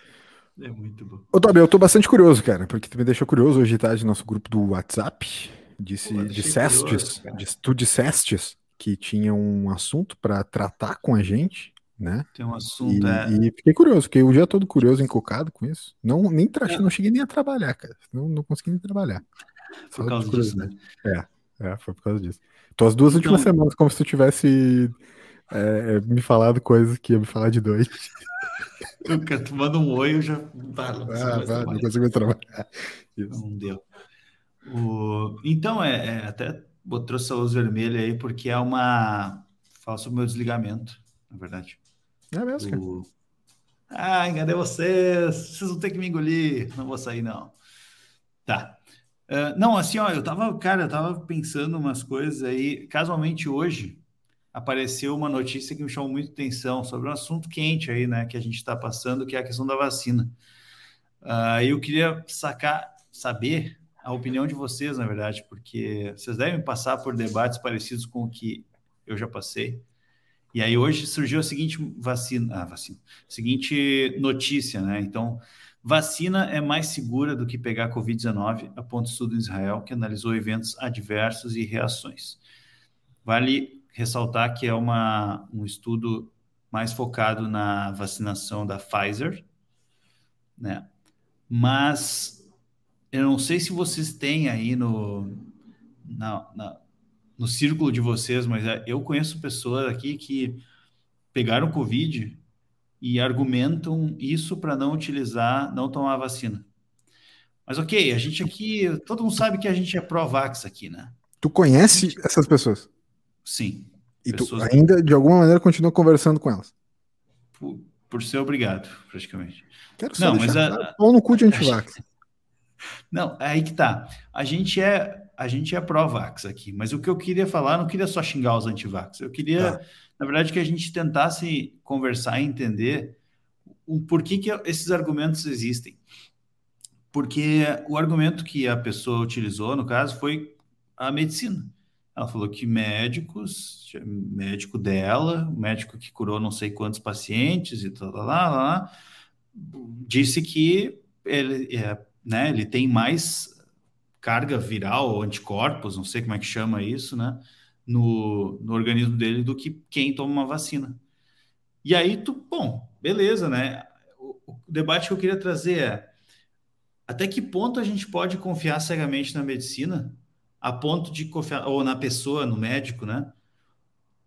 É muito bom. Ô, Tobi, eu tô bastante curioso, cara, porque tu me deixou curioso hoje de tarde no nosso grupo do WhatsApp. Disse, Pô, dissestes, curioso, tu dissestes que tinha um assunto para tratar com a gente, né? Tem um assunto, e, é... e fiquei curioso, fiquei o dia todo curioso, encocado com isso. Não, nem tra... é. não cheguei nem a trabalhar, cara. Não, não consegui nem trabalhar. Por Só causa disso, né? É. É, foi por causa disso. Então, as duas últimas então... semanas, como se tu tivesse é, é, me falado coisas que ia me falar de dois. Eu, tu manda um oi, eu já. Ah, não, ah, não consigo trabalhar. Isso. Não deu. O... Então, é, é, até trouxe a luz vermelha aí, porque é uma. Fala sobre o meu desligamento, na verdade. É mesmo, cara. O... Ah, enganei vocês. Vocês vão ter que me engolir. Não vou sair, não. Tá. Uh, não, assim, ó, eu tava, cara, eu tava pensando umas coisas aí. Casualmente hoje apareceu uma notícia que me chamou muito atenção sobre um assunto quente aí, né, que a gente está passando, que é a questão da vacina. Uh, eu queria sacar, saber a opinião de vocês, na verdade, porque vocês devem passar por debates parecidos com o que eu já passei. E aí hoje surgiu a seguinte vacina, ah, vacina, seguinte notícia, né? Então, vacina é mais segura do que pegar COVID-19, aponta estudo em Israel que analisou eventos adversos e reações. Vale ressaltar que é uma, um estudo mais focado na vacinação da Pfizer, né? Mas eu não sei se vocês têm aí no, na, na, no círculo de vocês, mas é, eu conheço pessoas aqui que pegaram Covid e argumentam isso para não utilizar, não tomar vacina. Mas ok, a gente aqui, todo mundo sabe que a gente é pró-vax aqui, né? Tu conhece gente... essas pessoas? Sim. E tu ainda, de alguma maneira, continua conversando com elas? Por, por ser obrigado, praticamente. Quero só não, mas a, pau no cu de antivax. Não, é aí que tá. A gente é a gente é pró-vax aqui, mas o que eu queria falar, não queria só xingar os antivax. Eu queria, tá. na verdade, que a gente tentasse conversar e entender o porquê que esses argumentos existem. Porque o argumento que a pessoa utilizou, no caso, foi a medicina. Ela falou que médicos, médico dela, médico que curou não sei quantos pacientes e tal, lá, lá, lá disse que ele, é, né, ele tem mais carga viral anticorpos, não sei como é que chama isso, né, no, no organismo dele do que quem toma uma vacina. E aí, tu, bom, beleza, né? O, o debate que eu queria trazer é até que ponto a gente pode confiar cegamente na medicina a ponto de confiar, ou na pessoa, no médico, né?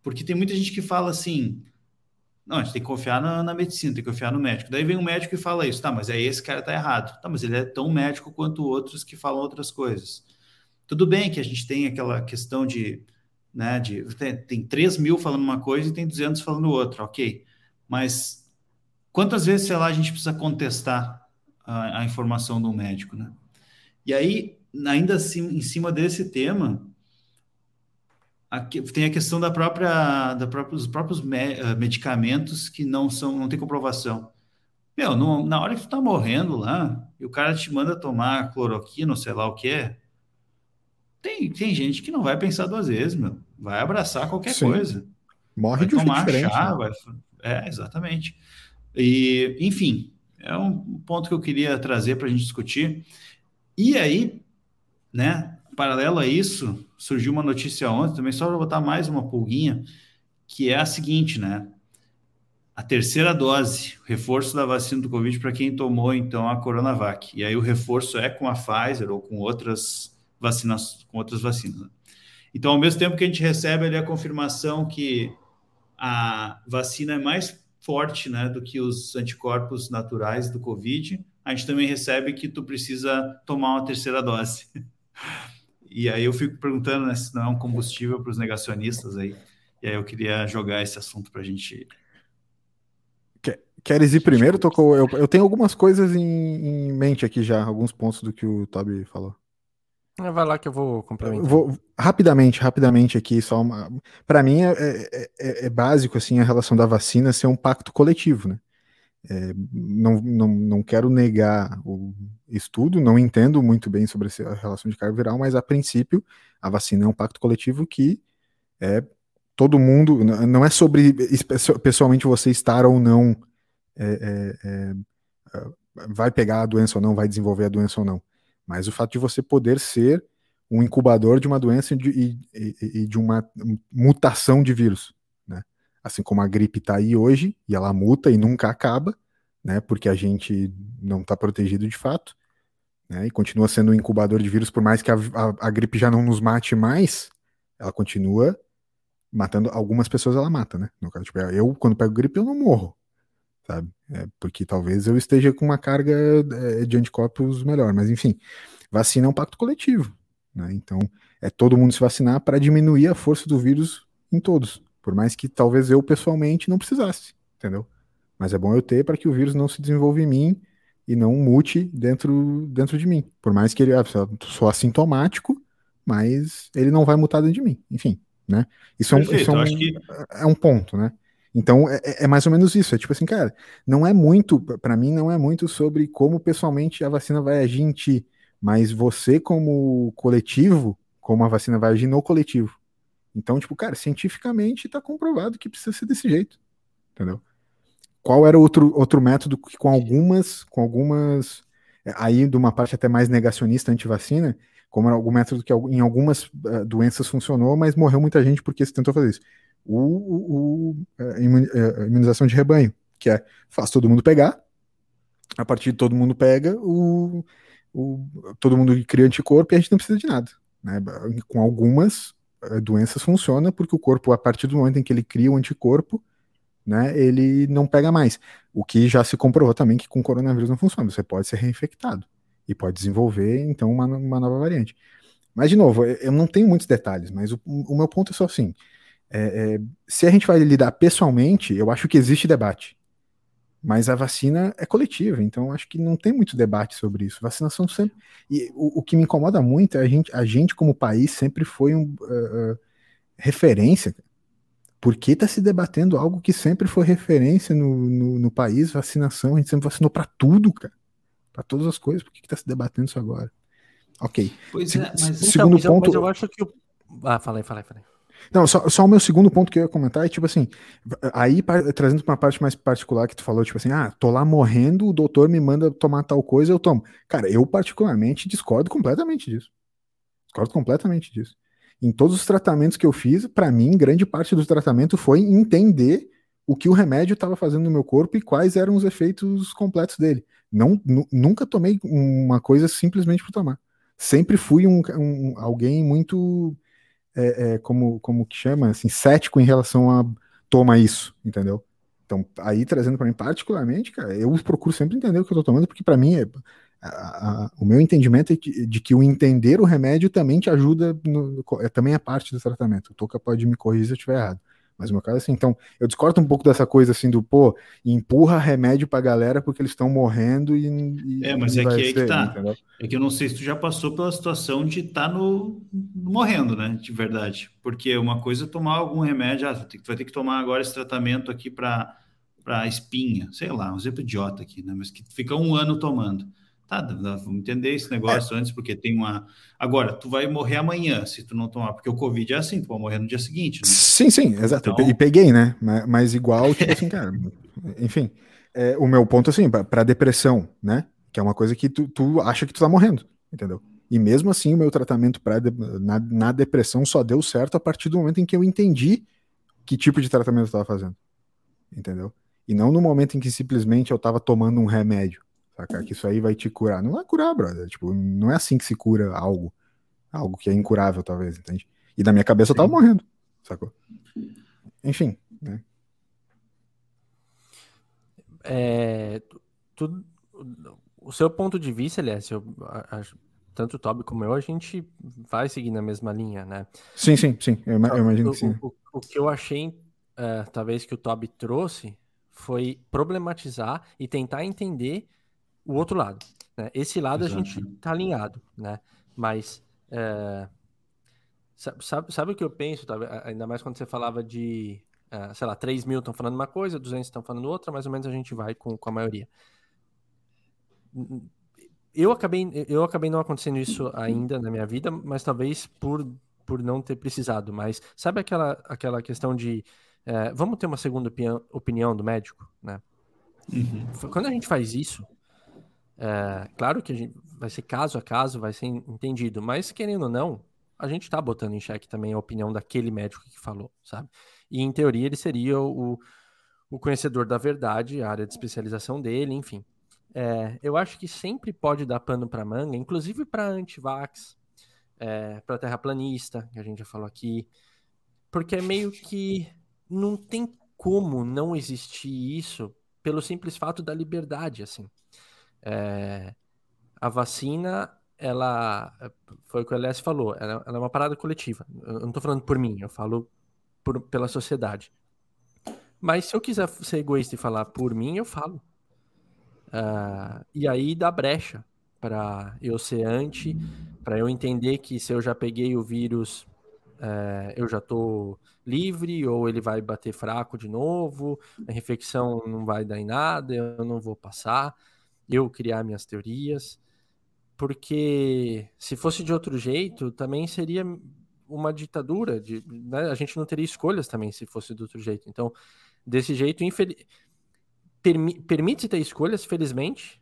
Porque tem muita gente que fala assim, não, a gente tem que confiar na, na, medicina, tem que confiar no médico. Daí vem um médico e fala isso, tá, mas aí esse cara tá errado. Tá, mas ele é tão médico quanto outros que falam outras coisas. Tudo bem que a gente tem aquela questão de, né, de tem, tem 3 mil falando uma coisa e tem 200 falando outra, ok. Mas quantas vezes, sei lá, a gente precisa contestar a, a informação do médico, né? E aí, ainda assim, em cima desse tema, Aqui, tem a questão da própria, da própria dos próprios me, uh, medicamentos que não são, não tem comprovação. Meu, na hora que tu tá morrendo lá, e o cara te manda tomar cloroquina, sei lá o que é, tem, tem gente que não vai pensar duas vezes, meu. Vai abraçar qualquer Sim. coisa. Morre vai de tomar chá, né? vai, é, exatamente. E, enfim, é um ponto que eu queria trazer para a gente discutir. E aí, né, paralelo a isso, surgiu uma notícia ontem, também só para botar mais uma pulguinha, que é a seguinte, né? A terceira dose, reforço da vacina do Covid para quem tomou então a Coronavac. E aí o reforço é com a Pfizer ou com outras vacinas, com outras vacinas. Né? Então, ao mesmo tempo que a gente recebe ali a confirmação que a vacina é mais forte, né, do que os anticorpos naturais do Covid, a gente também recebe que tu precisa tomar uma terceira dose. E aí eu fico perguntando né, se não é um combustível para os negacionistas aí. E aí eu queria jogar esse assunto para a gente. Queres ir primeiro, Tocou? Eu, eu tenho algumas coisas em, em, mente aqui já, alguns pontos do que o Toby falou. Ah, vai lá que eu vou complementar. Vou, rapidamente, rapidamente aqui, só uma. Para mim é, é, é, é, básico assim a relação da vacina ser um pacto coletivo, né? É, não, não, não quero negar o estudo, não entendo muito bem sobre a relação de carga viral, mas a princípio a vacina é um pacto coletivo que é todo mundo, não é sobre pessoalmente você estar ou não, é, é, é, vai pegar a doença ou não, vai desenvolver a doença ou não, mas o fato de você poder ser um incubador de uma doença e de, e, e de uma mutação de vírus. Assim como a gripe está aí hoje e ela muta e nunca acaba, né? Porque a gente não está protegido de fato, né? E continua sendo um incubador de vírus, por mais que a, a, a, gripe já não nos mate mais, ela continua matando algumas pessoas ela mata, né? No caso, tipo, eu quando pego gripe eu não morro, sabe? É, porque talvez eu esteja com uma carga é, de anticorpos melhor, mas enfim, vacina é um pacto coletivo, né? Então é todo mundo se vacinar para diminuir a força do vírus em todos, por mais que talvez eu pessoalmente não precisasse, entendeu? Mas é bom eu ter para que o vírus não se desenvolva em mim e não mute dentro, dentro de mim. Por mais que ele ah, sou assintomático, mas ele não vai mutar dentro de mim. Enfim, né? Isso, Perfeito, é, um, isso é, um, que... é um ponto, né? Então é, é, é, mais ou menos isso. É tipo assim, cara, não é muito, para mim, não é muito sobre como pessoalmente a vacina vai agir em ti, mas você, como coletivo, como a vacina vai agir no coletivo. Então, tipo, cara, cientificamente está comprovado que precisa ser desse jeito. Entendeu? Qual era outro, outro método que com algumas, com algumas, aí de uma parte até mais negacionista anti-vacina, como era algum método que em algumas uh, doenças funcionou, mas morreu muita gente porque se tentou fazer isso. O, o, o a imunização de rebanho, que é faz todo mundo pegar, a partir de todo mundo pega, o, o, todo mundo cria anticorpo e a gente não precisa de nada. Né? Com algumas doenças funciona porque o corpo, a partir do momento em que ele cria o anticorpo, né, ele não pega mais. O que já se comprovou também que com coronavírus não funciona. Você pode ser reinfectado e pode desenvolver, então, uma, uma nova variante. Mas, de novo, eu não tenho muitos detalhes, mas o, o meu ponto é só assim: é, é, se a gente vai lidar pessoalmente, eu acho que existe debate. Mas a vacina é coletiva, então acho que não tem muito debate sobre isso. Vacinação sempre. E o, o que me incomoda muito é a gente, a gente como país, sempre foi um uh, uh, referência por que está se debatendo algo que sempre foi referência no, no, no, país, vacinação? A gente sempre vacinou para tudo, cara. Para todas as coisas. Por que está se debatendo isso agora? Ok. Pois Se, é, mas, segundo então, ponto. Mas eu acho que. Ah, falei, falei, falei. Não, só, só o meu segundo ponto que eu ia comentar é tipo assim, aí trazendo para uma parte mais particular que tu falou, tipo assim, ah, tô lá morrendo, o doutor me manda tomar tal coisa, eu tomo. Cara, eu particularmente discordo completamente disso. Discordo completamente disso em todos os tratamentos que eu fiz, para mim, grande parte do tratamento foi entender o que o remédio estava fazendo no meu corpo e quais eram os efeitos completos dele. Não, nunca tomei uma coisa simplesmente por tomar. Sempre fui um, um alguém muito, é, é, como, como que chama, assim, cético em relação a toma isso, entendeu? Então, aí trazendo para mim particularmente, cara, eu procuro sempre entender o que eu tô tomando, porque para mim é, a, a, o meu entendimento é de, de, que o entender o remédio também te ajuda, no, é, também é parte do tratamento. O Toca pode me corrigir se eu estiver errado. Mas no meu caso, assim, então, eu discordo um pouco dessa coisa assim do, pô, empurra remédio pra galera porque eles estão morrendo e, e. É, mas é que aí que tá. Entendeu? É que eu não sei se tu já passou pela situação de estar tá no, no, morrendo, né? De verdade. Porque uma coisa é tomar algum remédio, ah, tu vai ter que tomar agora esse tratamento aqui para para espinha, sei lá, um exemplo idiota aqui, né? Mas que fica um ano tomando. Tá, vamos entender esse negócio é. antes, porque tem uma. Agora, tu vai morrer amanhã se tu não tomar, porque o Covid é assim, tu vai morrer no dia seguinte. Né? Sim, sim, exato. Então... E peguei, né? Mas, mas igual, tipo assim, cara. Enfim, é, o meu ponto, assim, para depressão, né? Que é uma coisa que tu, tu acha que tu tá morrendo, entendeu? E mesmo assim, o meu tratamento pra, na, na depressão só deu certo a partir do momento em que eu entendi que tipo de tratamento eu estava fazendo, entendeu? E não no momento em que simplesmente eu estava tomando um remédio saca? Que isso aí vai te curar. Não vai curar, brother. Tipo, não é assim que se cura algo. Algo que é incurável, talvez, entende? E na minha cabeça Sim. eu tava morrendo, sacou? Enfim, né? É, tu, o seu ponto de vista, aliás, eu, tanto o Toby como eu, a gente vai seguir na mesma linha, né? Sim, sim, sim. Eu, eu imagino o, que sim. O, o, o, que eu achei, uh, talvez, que o Toby trouxe foi problematizar e tentar entender o outro lado. Né? Esse lado Exato. a gente tá alinhado, né? Mas é, sabe, sabe o que eu penso, tá? ainda mais quando você falava de, uh, sei lá, 3 mil estão falando uma coisa, 200 estão falando outra, mais ou menos a gente vai com, com a maioria. Eu acabei, eu acabei não acontecendo isso ainda na minha vida, mas talvez por, por não ter precisado. Mas sabe aquela, aquela questão de é, vamos ter uma segunda opinião, opinião do médico, né? Uhum. Quando a gente faz isso, é, claro que gente vai ser caso a caso, vai ser entendido, mas querendo ou não, a gente está botando em xeque também a opinião daquele médico que falou, sabe? E em teoria ele seria o, o conhecedor da verdade, a área de especialização dele, enfim. É, eu acho que sempre pode dar pano para manga, inclusive para antivax, é, para terraplanista, que a gente já falou aqui, porque é meio que não tem como não existir isso pelo simples fato da liberdade, assim. É, a vacina, ela foi o que o LS falou, ela, ela, é uma parada coletiva. Eu não estou falando por mim, eu falo por, pela sociedade. Mas se eu quiser ser egoísta e falar por mim, eu falo. Uh, e aí dá brecha para eu ser anti, para eu entender que se eu já peguei o vírus, uh, eu já tô livre, ou ele vai bater fraco de novo, a infecção não vai dar em nada, eu não vou passar, eu criar minhas teorias. Porque se fosse de outro jeito, também seria uma ditadura, de, né? a gente não teria escolhas também se fosse de outro jeito. Então, desse jeito, infeliz... Permi permite ter escolhas, felizmente,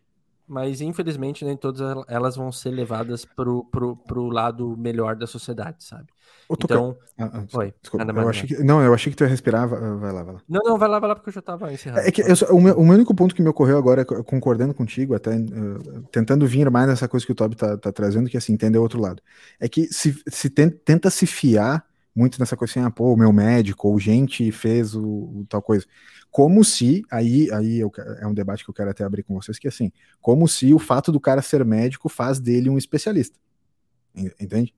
mas infelizmente nem todas elas vão ser levadas pro, pro, pro lado melhor da sociedade, sabe? Então, ah, ah, oi, desculpa, eu achei que, não, eu achei que tu ia respirar, vai lá, vai lá. Não, não, vai lá, vai lá, porque eu já tava encerrando. É que eu, o, meu, o meu único ponto que me ocorreu agora, concordando contigo, até uh, tentando vir mais nessa coisa que o Toby tá, tá trazendo, que assim, entender o outro lado, é que se, se tenta, tenta se fiar muito nessa coisa assim, ah, pô, o meu médico, ou gente fez o, o tal coisa. Como se, aí, aí eu, é um debate que eu quero até abrir com vocês, que assim, como se o fato do cara ser médico faz dele um especialista. Entende?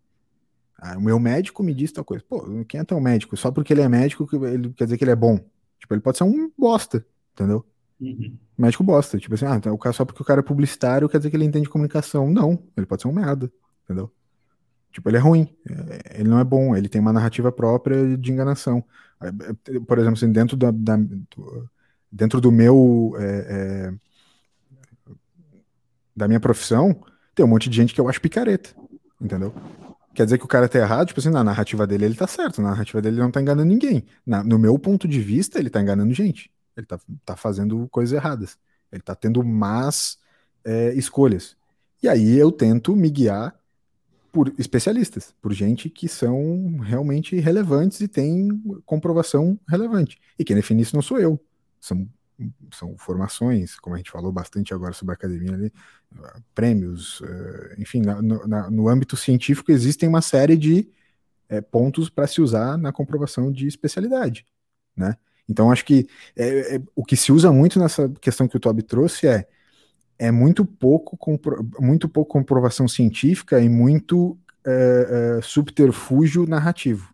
Ah, o meu médico me disse tal coisa. Pô, quem é tão médico? Só porque ele é médico, ele quer dizer que ele é bom. Tipo, ele pode ser um bosta, entendeu? Uhum. Médico bosta. Tipo assim, ah, então, só porque o cara é publicitário quer dizer que ele entende comunicação. Não, ele pode ser um merda, entendeu? Tipo, ele é ruim, é, ele não é bom, ele tem uma narrativa própria de enganação. É, é, por exemplo, assim, dentro, da, da dentro do meu. É, é, da minha profissão, tem um monte de gente que eu acho picareta, entendeu? Quer dizer que o cara tá errado, tipo assim, na narrativa dele ele tá certo, na narrativa dele ele não tá enganando ninguém. Na, no meu ponto de vista, ele tá enganando gente. Ele tá, tá fazendo coisas erradas. Ele tá tendo más é, escolhas. E aí eu tento me guiar por especialistas, por gente que são realmente relevantes e tem comprovação relevante. E quem define isso não sou eu. São, são formações, como a gente falou bastante agora sobre a academia ali, prêmios, eh, enfim, no, na, no âmbito científico existem uma série de é, pontos para se usar na comprovação de especialidade, né? Então acho que é, é, o que se usa muito nessa questão que o Toby trouxe é é muito pouco, muito pouco comprovação científica e muito é, é, subterfúgio narrativo.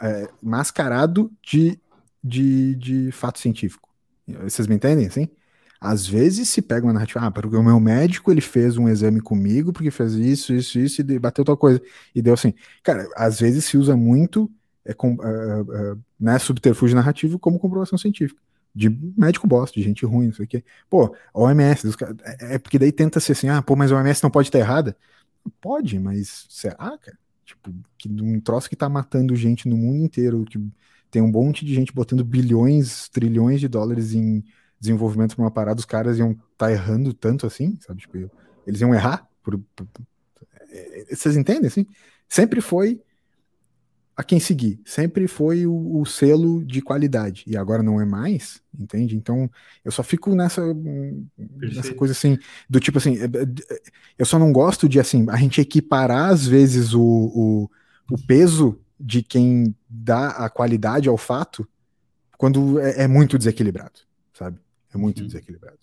É, mascarado de, de, de fato científico. Vocês me entendem, assim? Às vezes se pega uma narrativa, ah, porque o meu médico ele fez um exame comigo, porque fez isso, isso, isso, e bateu tal coisa. E deu assim. Cara, às vezes se usa muito é, com, é, é, né, subterfúgio narrativo como comprovação científica de médico bosta, de gente ruim, não sei o quê. Pô, OMS, é, é porque daí tenta ser assim, ah, pô, mas a OMS não pode estar errada. Pode, mas será, cara? Tipo, que um troço que tá matando gente no mundo inteiro, que tem um monte de gente botando bilhões, trilhões de dólares em desenvolvimento para uma parada, os caras iam estar tá errando tanto assim, sabe? Tipo, eles iam errar. Por, por, é, é, vocês entendem, assim? Sempre foi a quem seguir. Sempre foi o, o, selo de qualidade. E agora não é mais, entende? Então, eu só fico nessa, nessa coisa assim, do tipo assim, é, é, eu só não gosto de assim, a gente equiparar às vezes o, o, o peso de quem dá a qualidade ao fato quando é, é muito desequilibrado, sabe? É muito uhum. desequilibrado.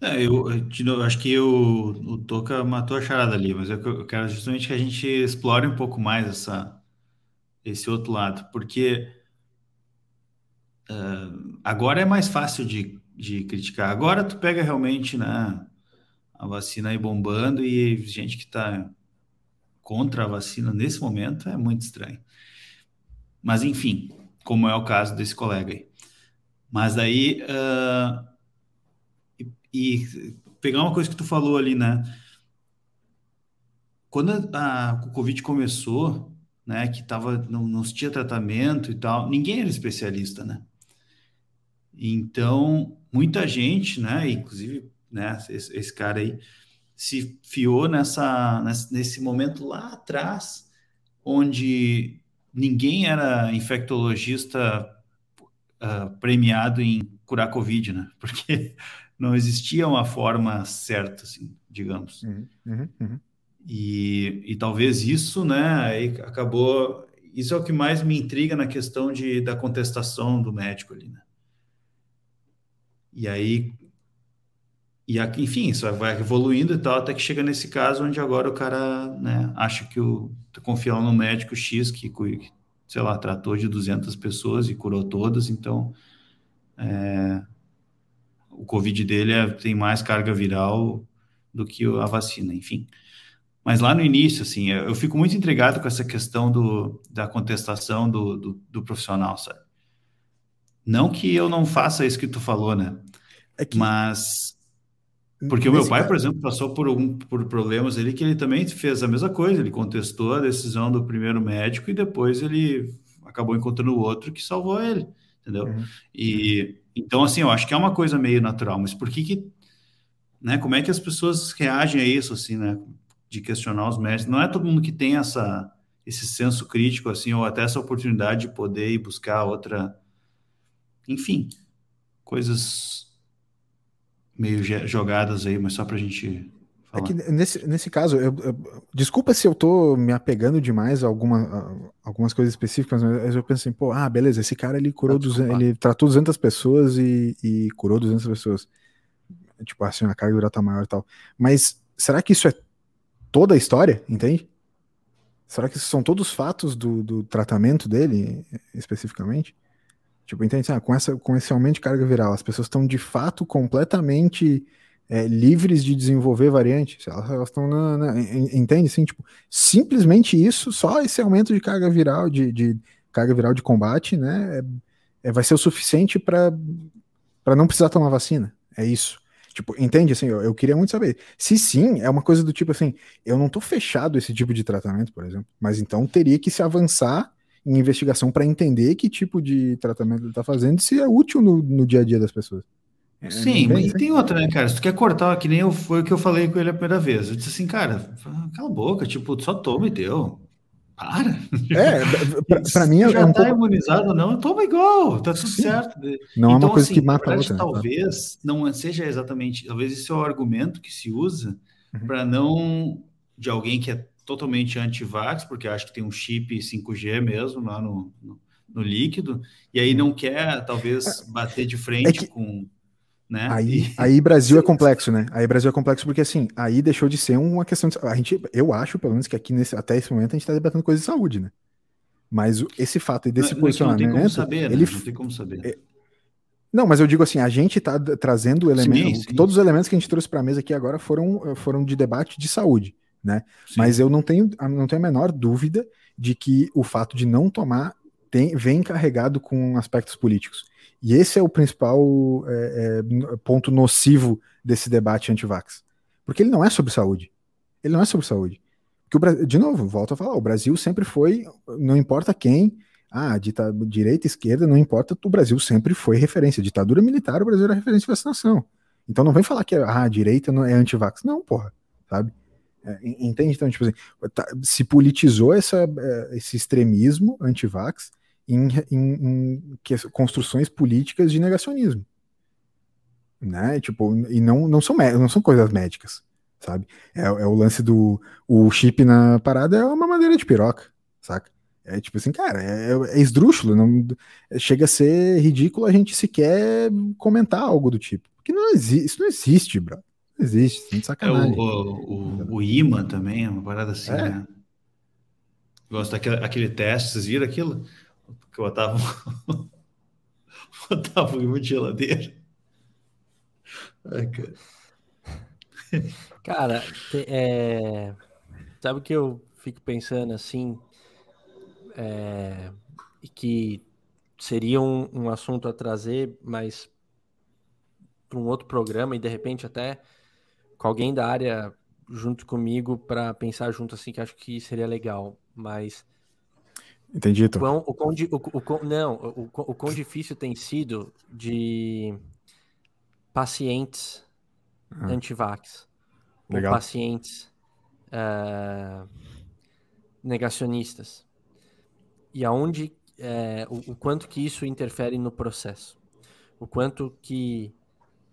É, eu, eu, acho que o, o Toca matou a charada ali, mas eu, eu quero justamente que a gente explore um pouco mais essa, esse outro lado, porque uh, agora é mais fácil de, de criticar. Agora tu pega realmente né, a vacina aí bombando e gente que está contra a vacina nesse momento é muito estranho. Mas enfim, como é o caso desse colega aí. Mas aí uh, e pegar uma coisa que tu falou ali, né? Quando a, a Covid começou, né, que tava, não, não tinha tratamento e tal, ninguém era especialista, né? Então, muita gente, né, inclusive, né, esse, esse cara aí, se fiou nessa, nesse momento lá atrás, onde ninguém era infectologista uh, premiado em curar Covid, né? Porque não existia uma forma certa, assim, digamos. Uhum, uhum, uhum. E, e talvez isso, né, aí acabou. Isso é o que mais me intriga na questão de, da contestação do médico ali, né? E aí, e aqui, enfim, isso vai evoluindo e tal, até que chega nesse caso onde agora o cara, né, acha que o confiando no médico X que, sei lá, tratou de 200 pessoas e curou todas, então é, o Covid dele é, tem mais carga viral do que a vacina, enfim. Mas lá no início, assim, eu, eu fico muito intrigado com essa questão do, da contestação do, do, do, profissional, sabe? Não que eu não faça isso que tu falou, né? É que... Mas porque o meu pai, por exemplo, passou por, um, por problemas ali que ele também fez a mesma coisa. Ele contestou a decisão do primeiro médico e depois ele acabou encontrando o outro que salvou ele, entendeu? Uhum. E então, assim, eu acho que é uma coisa meio natural, mas por que que, né, como é que as pessoas reagem a isso, assim, né, de questionar os médicos? Não é todo mundo que tem essa, esse senso crítico, assim, ou até essa oportunidade de poder ir buscar outra, enfim, coisas meio jogadas aí, mas só para a gente. É que nesse, nesse caso, eu, eu, desculpa se eu tô me apegando demais a, alguma, a algumas coisas específicas, mas eu penso assim, pô, ah, beleza, esse cara ele curou, 200, ele tratou 200 pessoas e, e curou 200 pessoas. Tipo assim, a carga viral tá maior e tal. Mas será que isso é toda a história, entende? Será que são todos os fatos do, do tratamento dele, especificamente? Tipo, entende? Ah, com, essa, com esse aumento de carga viral, as pessoas estão de fato completamente é, livres de desenvolver variantes. Elas estão Entende? Assim, tipo, simplesmente isso, só esse aumento de carga viral, de, de carga viral de combate, né? É, é, vai ser o suficiente para não precisar tomar vacina. É isso. Tipo, entende? Assim, eu, eu, queria muito saber. Se sim, é uma coisa do tipo assim, eu não tô fechado esse tipo de tratamento, por exemplo, mas então teria que se avançar em investigação para entender que tipo de tratamento ele está fazendo e se é útil no, no dia a dia das pessoas. É, Sim, mas tem outra, né, cara? Se tu quer cortar, que nem eu, foi o que eu falei com ele a primeira vez. Eu disse assim, cara, cala a boca, tipo, só toma e deu. Para. É, para mim é, já um tá pouco... imunizado não, toma igual, tá tudo Sim. certo. Não então, é uma então, coisa assim, que mata verdade, a outra. Né? Talvez não seja exatamente, talvez esse é o argumento que se usa uhum. para não de alguém que é totalmente anti-vax, porque acho que tem um chip 5G mesmo lá no, no, no líquido, e aí não quer, talvez, é, bater de frente é que... com. Né? Aí, aí Brasil é complexo, né? Aí Brasil é complexo porque assim, aí deixou de ser uma questão de, a gente, eu acho, pelo menos que aqui nesse, até esse momento a gente está debatendo coisas de saúde, né? Mas esse fato desse não, posicionamento, não tem como saber, né? ele não tem como saber. É, não, mas eu digo assim, a gente está trazendo elementos, sim, sim. todos os elementos que a gente trouxe para a mesa aqui agora foram, foram de debate de saúde né? Mas eu não tenho, não tenho a menor dúvida de que o fato de não tomar tem, vem carregado com aspectos políticos. E esse é o principal é, é, ponto nocivo desse debate anti-vax. Porque ele não é sobre saúde. Ele não é sobre saúde. Porque o Brasil, de novo, volto a falar, o Brasil sempre foi, não importa quem, ah, dita, direita, esquerda, não importa, o Brasil sempre foi referência. Ditadura militar, o Brasil era referência de vacinação. Então não vem falar que ah, a direita não é anti-vax. Não, porra, sabe? É, entende? Então, tipo assim, tá, se politizou essa, é, esse extremismo anti-vax em, em, em construções políticas de negacionismo. Né? Tipo, e não, não, são, não são coisas médicas, sabe? É, é o lance do o chip na parada é uma madeira de piroca, saca? É tipo assim, cara, é, é esdrúxulo, não, chega a ser ridículo a gente sequer comentar algo do tipo. Porque não existe, isso não existe, bro. Existe, sem sacanagem. É o, o, o, imã também, é uma parada assim, é. né? Gosto daquele aquele teste, vocês viram aquilo? Que o imã de geladeira. Ai, cara. Cara, é... sabe o que eu fico pensando assim? É... Que seria um, um assunto a trazer, mas para um outro programa e de repente até com alguém da área junto comigo para pensar junto assim, que acho que seria legal, mas Entendi, o quão, o, quão, o, o, não, o, o quão difícil tem sido de pacientes ah. anti-vax ou pacientes uh, negacionistas e aonde é, o, quanto que isso interfere no processo, o quanto que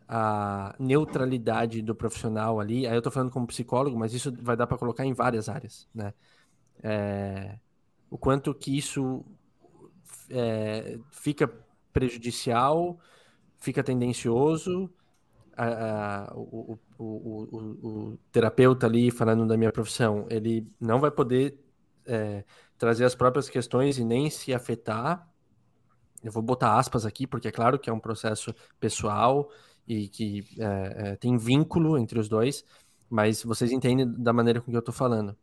a neutralidade do profissional ali. Aí eu tô falando como psicólogo, mas isso vai dar para colocar em várias áreas, né? É, o quanto que isso é, fica prejudicial, fica tendencioso. A, a, o, o, o, o, terapeuta ali, falando da minha profissão, ele não vai poder é, trazer as próprias questões e nem se afetar. Eu vou botar aspas aqui, porque é claro que é um processo pessoal e que é, é, tem vínculo entre os dois, mas vocês entendem da maneira com que eu estou falando.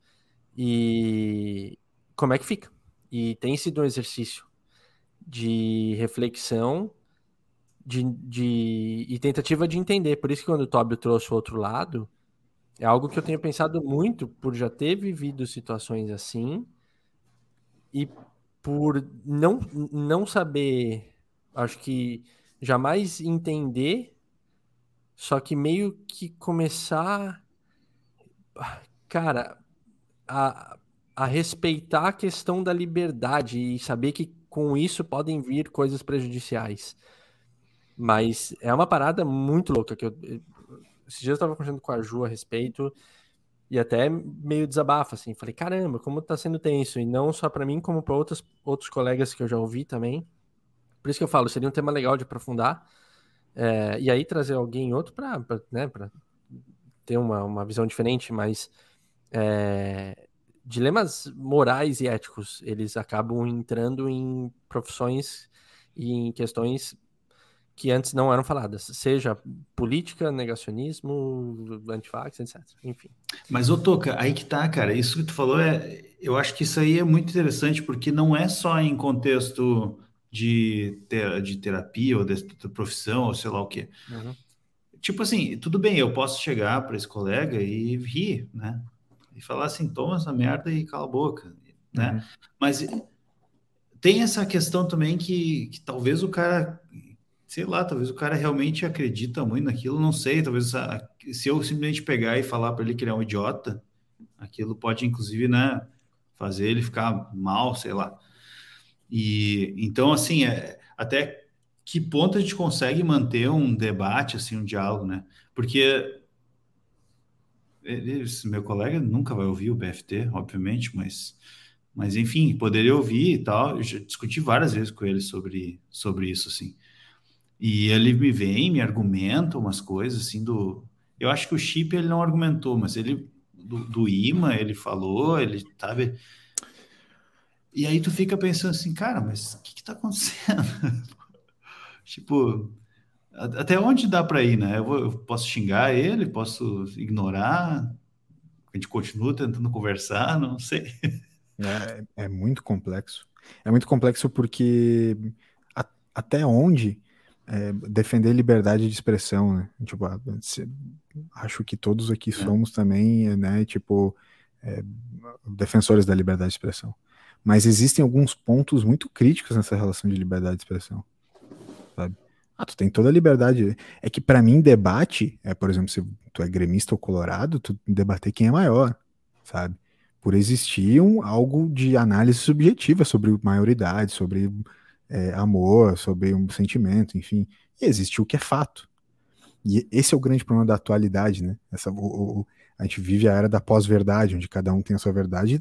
E como é que fica? E tem sido um exercício de reflexão de, de, e tentativa de entender. Por isso que quando o Tóbio trouxe o outro lado, é algo que eu tenho pensado muito por já ter vivido situações assim e por não, não saber, acho que jamais entender, só que meio que começar, cara, a, a respeitar a questão da liberdade e saber que com isso podem vir coisas prejudiciais. Mas é uma parada muito louca que eu. Esses dias eu estava conversando com a Ju a respeito e até meio desabafa, assim. Falei, caramba, como tá sendo tenso. E não só para mim, como para outros, outros colegas que eu já ouvi também. Por isso que eu falo, seria um tema legal de aprofundar. É, e aí trazer alguém outro para né, ter uma, uma visão diferente, mas é, dilemas morais e éticos, eles acabam entrando em profissões e em questões que antes não eram faladas, seja política, negacionismo, antifax, etc. Enfim. Mas, ô Toca, aí que tá, cara, isso que tu falou é. Eu acho que isso aí é muito interessante, porque não é só em contexto de, ter, de terapia ou de, de, profissão, ou sei lá o quê. Uhum. Tipo assim, tudo bem, eu posso chegar para esse colega e rir, né? E falar assim, toma essa merda e cala a boca, né? Uhum. Mas tem essa questão também que, que talvez o cara sei lá, talvez o cara realmente acredita muito naquilo, não sei, talvez se eu simplesmente pegar e falar para ele que ele é um idiota, aquilo pode inclusive, né, fazer ele ficar mal, sei lá. E então assim, é, até que ponto a gente consegue manter um debate assim, um diálogo, né? Porque meu colega nunca vai ouvir o BFT, obviamente, mas mas enfim, poderia ouvir e tal. Eu já discuti várias vezes com ele sobre sobre isso assim. E ele me vem, me argumenta umas coisas assim do. Eu acho que o chip ele não argumentou, mas ele do, do imã ele falou, ele sabe. E aí tu fica pensando assim, cara, mas o que, que tá acontecendo? tipo, até onde dá para ir, né? Eu, vou, eu, posso xingar ele, posso ignorar, a gente continua tentando conversar, não sei. É, é muito complexo. É muito complexo porque a, até onde é, defender liberdade de expressão, né? Tipo, acho que todos aqui é. somos também, né? Tipo, é, defensores da liberdade de expressão. Mas existem alguns pontos muito críticos nessa relação de liberdade de expressão? Ah, tu tem toda a liberdade. É que para mim debate é, por exemplo, se tu é gremista ou colorado, tu debater quem é maior, sabe? Por existir um, algo de análise subjetiva sobre maioridade, sobre é, amor, sobre um sentimento, enfim. E existe o que é fato. E esse é o grande problema da atualidade, né? Essa, o, o, a gente vive a era da pós-verdade, onde cada um tem a sua verdade.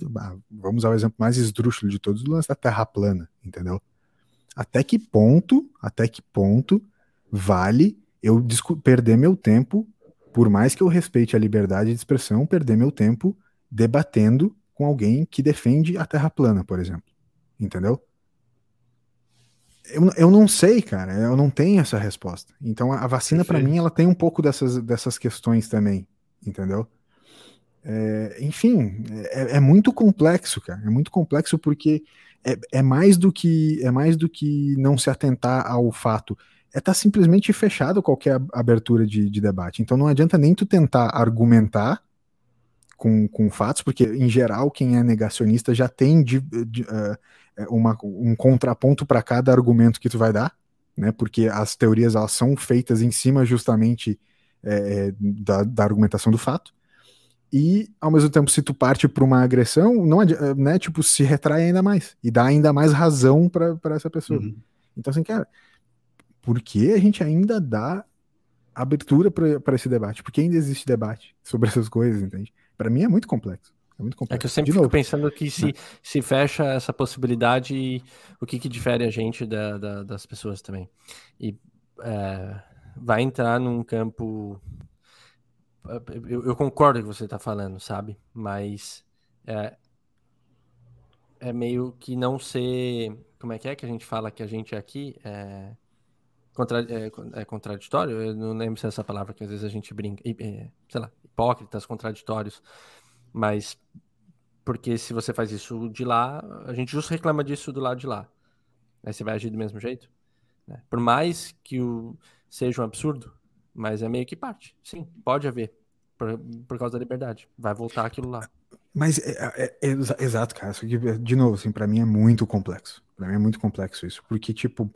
Vamos ao exemplo mais esdrúxulo de todos, o lance da Terra plana, entendeu? Até que ponto, até que ponto vale eu perder meu tempo, por mais que eu respeite a liberdade de expressão, perder meu tempo debatendo com alguém que defende a Terra plana, por exemplo. Entendeu? Eu, eu não sei, cara. Eu não tenho essa resposta. Então a, vacina, para mim, ela tem um pouco dessas, dessas questões também, entendeu? É, enfim, é, é, muito complexo, cara. É muito complexo porque é, é, mais do que é mais do que não se atentar ao fato. É estar tá simplesmente fechado qualquer abertura de, de debate. Então não adianta nem tu tentar argumentar com, com fatos, porque em geral quem é negacionista já tem de, de, uh, uma, um contraponto para cada argumento que tu vai dar, né? Porque as teorias elas são feitas em cima justamente é, da, da, argumentação do fato. E ao mesmo tempo, se tu parte para uma agressão, não né, tipo, se retrai ainda mais e dá ainda mais razão para essa pessoa. Uhum. Então, assim, cara, por que a gente ainda dá abertura para esse debate, porque ainda existe debate sobre essas coisas, entende? Para mim é muito complexo. É muito complexo. É que eu sempre De fico novo. pensando que se, é. se fecha essa possibilidade, o que, que difere a gente da, da, das pessoas também. E é, vai entrar num campo. Eu, eu concordo com o que você está falando, sabe? Mas é, é meio que não ser. Como é que é que a gente fala que a gente aqui é, contra, é, é contraditório? Eu não lembro se é essa palavra que às vezes a gente brinca. É, sei lá, hipócritas, contraditórios. Mas porque se você faz isso de lá, a gente justo reclama disso do lado de lá. Aí você vai agir do mesmo jeito. Né? Por mais que o seja um absurdo, mas é meio que parte. Sim, pode haver. Por, por causa da liberdade. Vai voltar aquilo lá. Mas é, é, é, exato, cara. De novo, assim, para mim é muito complexo. Para mim é muito complexo isso, porque tipo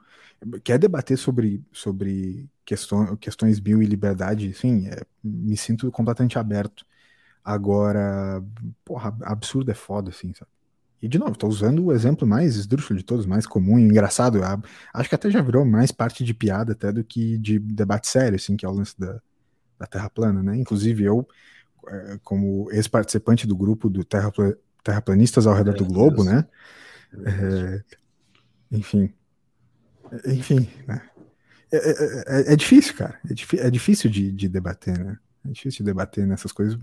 quer debater sobre sobre questões questões bio e liberdade, sim, é, me sinto completamente aberto. Agora, porra, absurdo é foda, assim, sabe? E de novo, tô usando o exemplo mais esdrúxulo de todos, mais comum e engraçado. Acho que até já virou mais parte de piada até do que de debate sério, assim, que é o lance da, da Terra plana, né? Inclusive eu, é, como ex-participante do grupo do Terra, Terraplanistas ao redor é, do globo, né? É, enfim. Enfim, né? É, é, é, é, difícil, cara. É, é difícil de, de debater, né? É difícil de debater nessas coisas.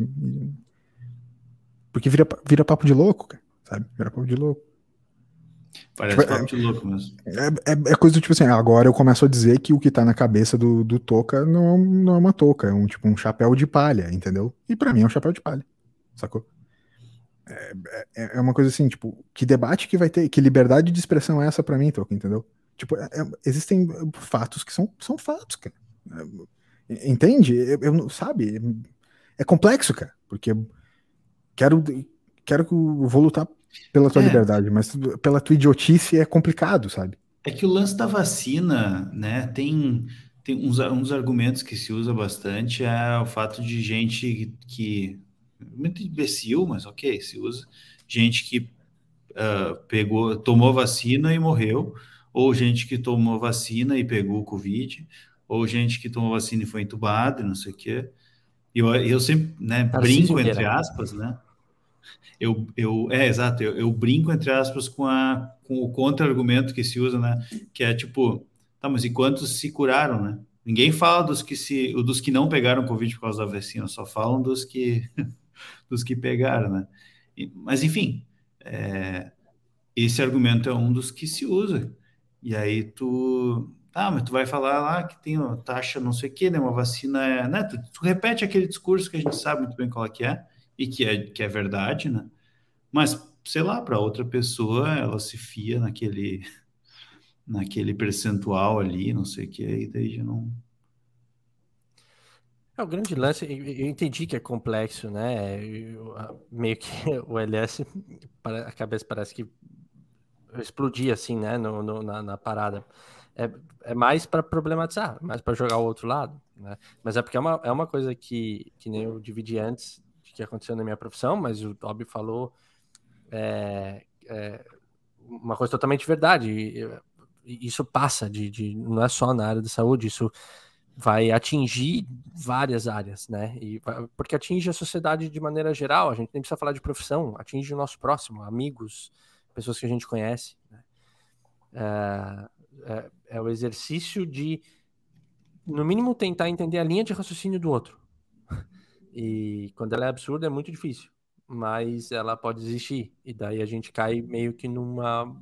Porque vira, vira papo de louco, cara, sabe? Vira papo de louco. Parece tipo, papo de louco mesmo. É, é, é, coisa do tipo assim, agora eu começo a dizer que o que tá na cabeça do, do Toca não, não é uma touca, é um tipo um chapéu de palha, entendeu? E para mim é um chapéu de palha, sacou? É, é, é, uma coisa assim, tipo, que debate que vai ter, que liberdade de expressão é essa para mim, Toca, entendeu? Tipo, é, é, existem fatos que são, são fatos, cara. Entende? Eu, eu, sabe? É complexo, cara. Porque quero, quero que eu vou lutar pela tua é. liberdade, mas pela tua idiotice é complicado, sabe? É que o lance da vacina, né, tem, tem uns, uns argumentos que se usa bastante, é o fato de gente que, muito imbecil, mas ok, se usa, gente que uh, pegou, tomou vacina e morreu, ou gente que tomou vacina e pegou o Covid, ou gente que tomou vacina e foi entubado, não sei o quê. Eu, eu sempre né, brinco, entre aspas, né? Eu, eu, é, exato, eu, eu brinco, entre aspas, com, a, com o contra-argumento que se usa, né? Que é tipo, tá, mas e quantos se curaram, né? Ninguém fala dos que se, dos que não pegaram Covid por causa da vacina, só falam dos que, dos que pegaram, né? E, mas enfim, é, esse argumento é um dos que se usa. E aí tu, ah, mas tu vai falar lá que tem uma taxa não sei o quê, né? Uma vacina é. Né? Tu, tu, repete aquele discurso que a gente sabe muito bem qual é que é, e que é, que é verdade, né? Mas, sei lá, para outra pessoa, ela se fia naquele, naquele percentual ali, não sei o que, e daí já não. É, o grande lance, eu entendi que é complexo, né? Eu, meio que o LS, a cabeça parece que explodia assim, né? No, no na, na parada é, é mais para problematizar, mais para jogar o outro lado, né? Mas é porque é uma, é uma coisa que, que nem eu dividi antes que aconteceu na minha profissão, mas o Toby falou é, é uma coisa totalmente verdade. Isso passa de, de, não é só na área da saúde, isso vai atingir várias áreas, né? E, porque atinge a sociedade de maneira geral, a gente nem precisa falar de profissão, atinge o nosso próximo, amigos, pessoas que a gente conhece. Né? É, é, é o exercício de, no mínimo, tentar entender a linha de raciocínio do outro. E quando ela é absurda, é muito difícil. Mas ela pode existir. E daí a gente cai meio que numa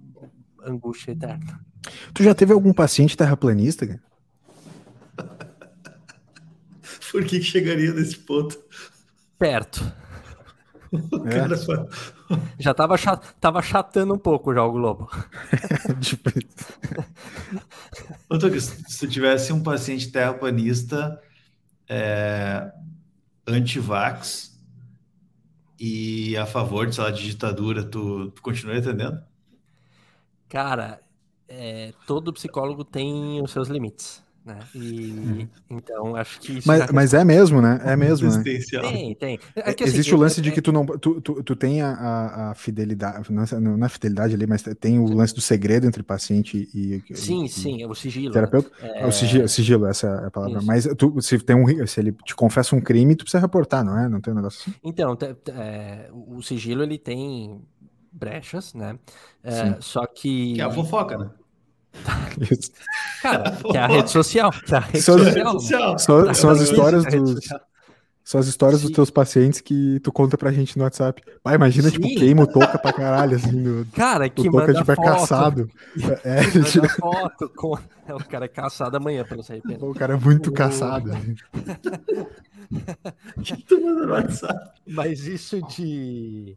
angústia eterna. Tu já teve algum paciente terraplanista, cara? Por que chegaria nesse ponto? Perto. É. Já tava, chat, tava chatando um pouco já o Globo. tipo... se tu tivesse um paciente terraplanista é, anti-vax e a favor de, sei lá, de ditadura, tu, tu continua entendendo? Cara, é, todo psicólogo tem os seus limites. Né? E uhum. então acho que mas, mas é mesmo, né? É mesmo. Né? Tem, tem. É que, assim, Existe o lance de que tu não tu, tu, tu tem a, a fidelidade, não é, é fidelidade ali, mas tem o lance do segredo entre paciente e sim, e, sim, o sigilo. Terapeuta. É... O sigilo, sigilo, essa é a palavra. Isso. Mas tu, se tem um, se ele te confessa um crime, tu precisa reportar, não é? Não tem um negócio assim. Então, é, o sigilo ele tem brechas, né? É, só que que é a fofoca, né? Cara, que é a rede social. Que é a rede são, social. São, são as histórias dos. São as histórias Sim. dos teus pacientes que tu conta pra gente no WhatsApp. Pai, imagina, tipo, Sim. tipo, queima o Toca pra caralho, assim. No, cara, que o Toca, tipo, é caçado. É, manda foto com... É, o cara é caçado amanhã, pelo CRP. O cara é muito o... caçado. que tu manda no WhatsApp? Mas isso de...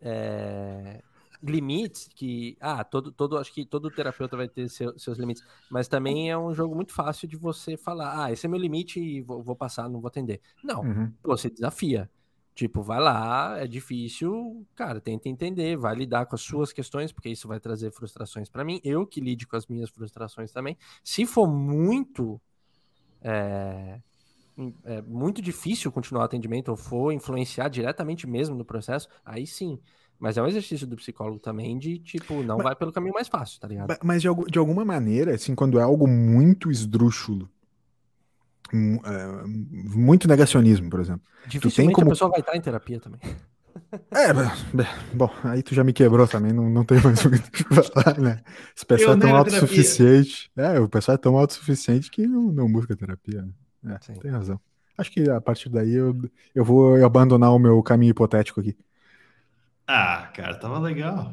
É, limites que ah todo todo acho que todo terapeuta vai ter seu, seus limites mas também é um jogo muito fácil de você falar ah esse é meu limite e vou, vou passar não vou atender. Não uhum. você desafia. Tipo vai lá é difícil cara tenta entender vai lidar com as suas questões porque isso vai trazer frustrações para mim eu que lide com as minhas frustrações também. Se for muito é, é muito difícil continuar o atendimento ou for influenciar diretamente mesmo no processo aí sim mas é um exercício do psicólogo também de, tipo, não mas, vai pelo caminho mais fácil, tá ligado? Mas de, de alguma maneira, assim, quando é algo muito esdrúxulo, é, muito negacionismo, por exemplo. Dificilmente como... a pessoa vai estar em terapia também. É, bom, aí tu já me quebrou também, não, não tem mais o que falar, né? Esse pessoal é tão autossuficiente. É, o pessoal é tão autossuficiente que não, não busca terapia. Né? É, tem razão. Acho que a partir daí eu, eu vou abandonar o meu caminho hipotético aqui. Ah, cara, tava legal.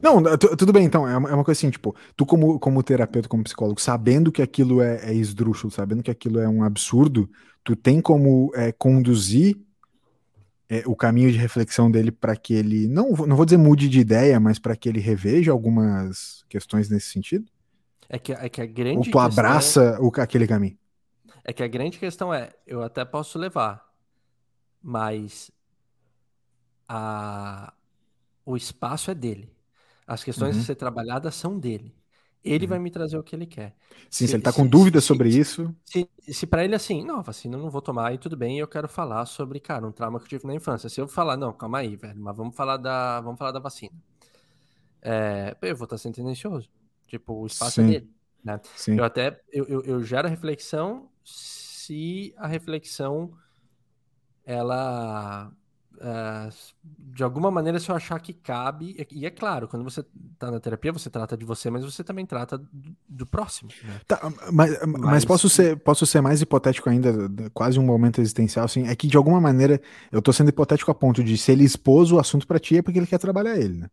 Não, tudo bem, então, é uma, é uma, coisa assim, tipo, tu como, como terapeuta, como psicólogo, sabendo que aquilo é, é esdrúxulo, sabendo que aquilo é um absurdo, tu tem como é, conduzir é, o caminho de reflexão dele para que ele, não, não vou dizer mude de ideia, mas para que ele reveja algumas questões nesse sentido? É que, é que a grande Ou tu abraça é... o, aquele caminho? É que a grande questão é, eu até posso levar, mas a, o espaço é dele. As questões uhum. a ser trabalhadas são dele. Ele uhum. vai me trazer o que ele quer. Sim, se, ele está com dúvidas sobre se, isso. Se, se para ele assim, não, vacina eu não vou tomar e tudo bem, eu quero falar sobre, cara, um trauma que eu tive na infância. Se eu falar, não, calma aí, velho, mas vamos falar da, vamos falar da vacina. É, eu vou estar sendo tendencioso. Tipo, o espaço é Sim. é dele. Né? Sim. Eu até eu, eu, eu gero a reflexão se a reflexão ela Uh, de alguma maneira, se eu achar que cabe, e é claro, quando você está na terapia, você trata de você, mas você também trata do, do próximo. Né? Tá, mas, mas, mas, posso, ser, posso ser mais hipotético ainda, quase um momento existencial, assim, é que de alguma maneira eu tô sendo hipotético a ponto de se ele expôs o assunto para ti é porque ele quer trabalhar ele, né?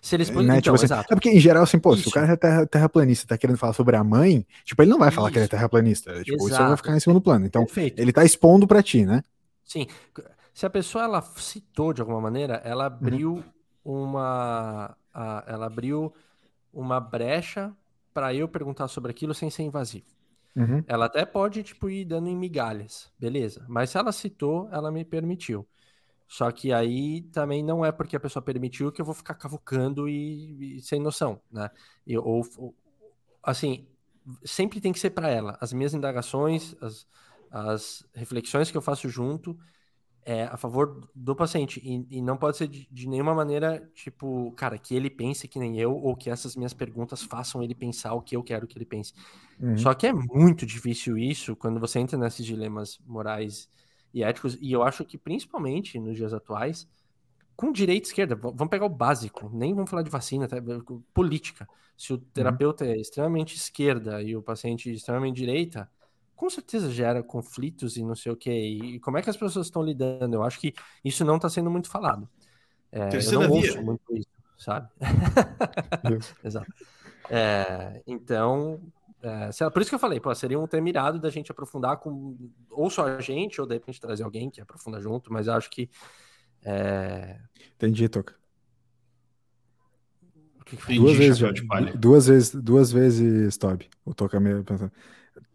Se ele expôs, né? então, tipo assim, É porque, em geral, assim, pô, isso. se o cara é terra, terraplanista tá querendo falar sobre a mãe, tipo, ele não vai falar isso. que ele é terraplanista. Tipo, exato. isso vai ficar em segundo plano. Então, Perfeito. ele tá expondo para ti, né? Sim se a pessoa ela citou de alguma maneira, ela uhum. abriu uhum. uma, a, ela abriu uma brecha para eu perguntar sobre aquilo sem ser invasivo. Uhum. Ela até pode tipo ir dando em migalhas, beleza? Mas se ela citou, ela me permitiu. Só que aí também não é porque a pessoa permitiu que eu vou ficar cavucando e, e sem noção, né? Eu, ou, ou, assim, sempre tem que ser para ela. As minhas indagações, as, as reflexões que eu faço junto, é, a favor do paciente. E, e não pode ser de, de, nenhuma maneira, tipo, cara, que ele pense que nem eu, ou que essas minhas perguntas façam ele pensar o que eu quero que ele pense. Uhum. Só que é muito difícil isso quando você entra nesses dilemas morais e éticos, e eu acho que principalmente nos dias atuais, com direita e esquerda, vamos pegar o básico, nem vamos falar de vacina, tá? política. Se o uhum. terapeuta uhum. é extremamente esquerda e o paciente extremamente direita, com certeza gera conflitos e não sei o que. E como é que as pessoas estão lidando? Eu acho que isso não está sendo muito falado. É, eu não via. ouço muito isso, sabe? Exato. É, então, é, por isso que eu falei, pô, seria um tema irado da gente aprofundar com ou só a gente, ou de repente trazer alguém que aprofunda junto, mas acho que. É... Entendi, Toca. Duas vezes, já, duas vezes, duas vezes, Toby. O Toca meio pensando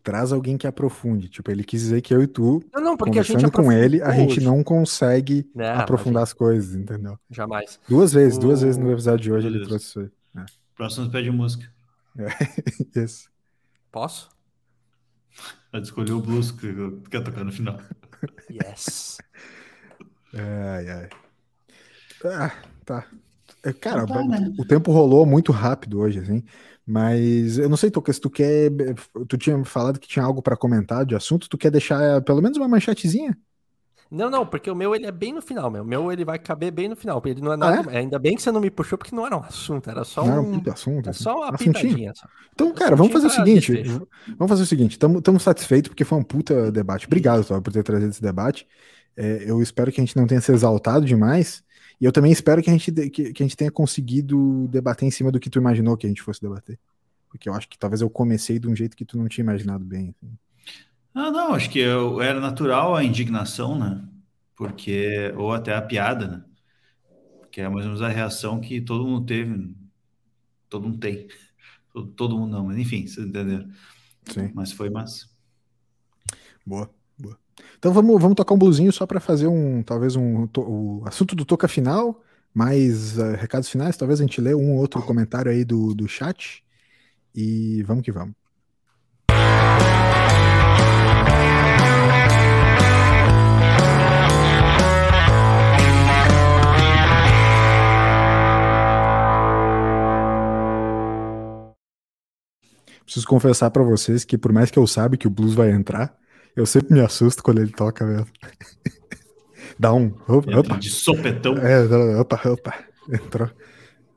traz alguém que aprofunde. Tipo, ele quis dizer que eu e tu, não, não, conversando com ele, a gente não consegue não, aprofundar as coisas, entendeu? Jamais. Duas vezes, o... duas vezes no episódio de hoje Beleza. ele trouxe isso aí. É. Próximo pede música. É, isso. Posso? Pode escolher o blues que quer tocar no final. Yes. Ai, ai. Ah, tá. É, cara, tá, né? o tempo rolou muito rápido hoje, assim. Mas eu não sei, Toca, se tu quer. Tu tinha falado que tinha algo para comentar de assunto, tu quer deixar pelo menos uma manchetezinha? Não, não, porque o meu ele é bem no final, meu. O meu ele vai caber bem no final. Ele não é nada. Ah, é? Ainda bem que você não me puxou, porque não era um assunto, era só não, um. Assunto. É só uma pitadinha. Só. Então, cara, vamos fazer o seguinte. Vamos fazer o seguinte. Estamos satisfeitos porque foi um puta debate. Obrigado, Tó, por ter trazido esse debate. É, eu espero que a gente não tenha se exaltado demais. E eu também espero que a gente, que, que a gente tenha conseguido debater em cima do que tu imaginou que a gente fosse debater. Porque eu acho que talvez eu comecei de um jeito que tu não tinha imaginado bem. Assim. Ah, não, acho que eu, era natural a indignação, né? porque ou até a piada, né? Que é mais ou menos a reação que todo mundo teve, todo mundo tem, todo, todo mundo não, mas enfim, vocês entenderam. Sim. Mas foi massa. Boa, boa. Então vamos, vamos tocar um blusinho só para fazer um, talvez um, o assunto do toca final, mais uh, recados finais, talvez a gente lê um ou outro comentário aí do, do chat e vamos que vamos. Preciso confessar para vocês que por mais que eu saiba que o blues vai entrar, eu sempre me assusto quando ele toca mesmo. Dá um. Opa, opa. De sopetão. É, opa, opa. Entrou.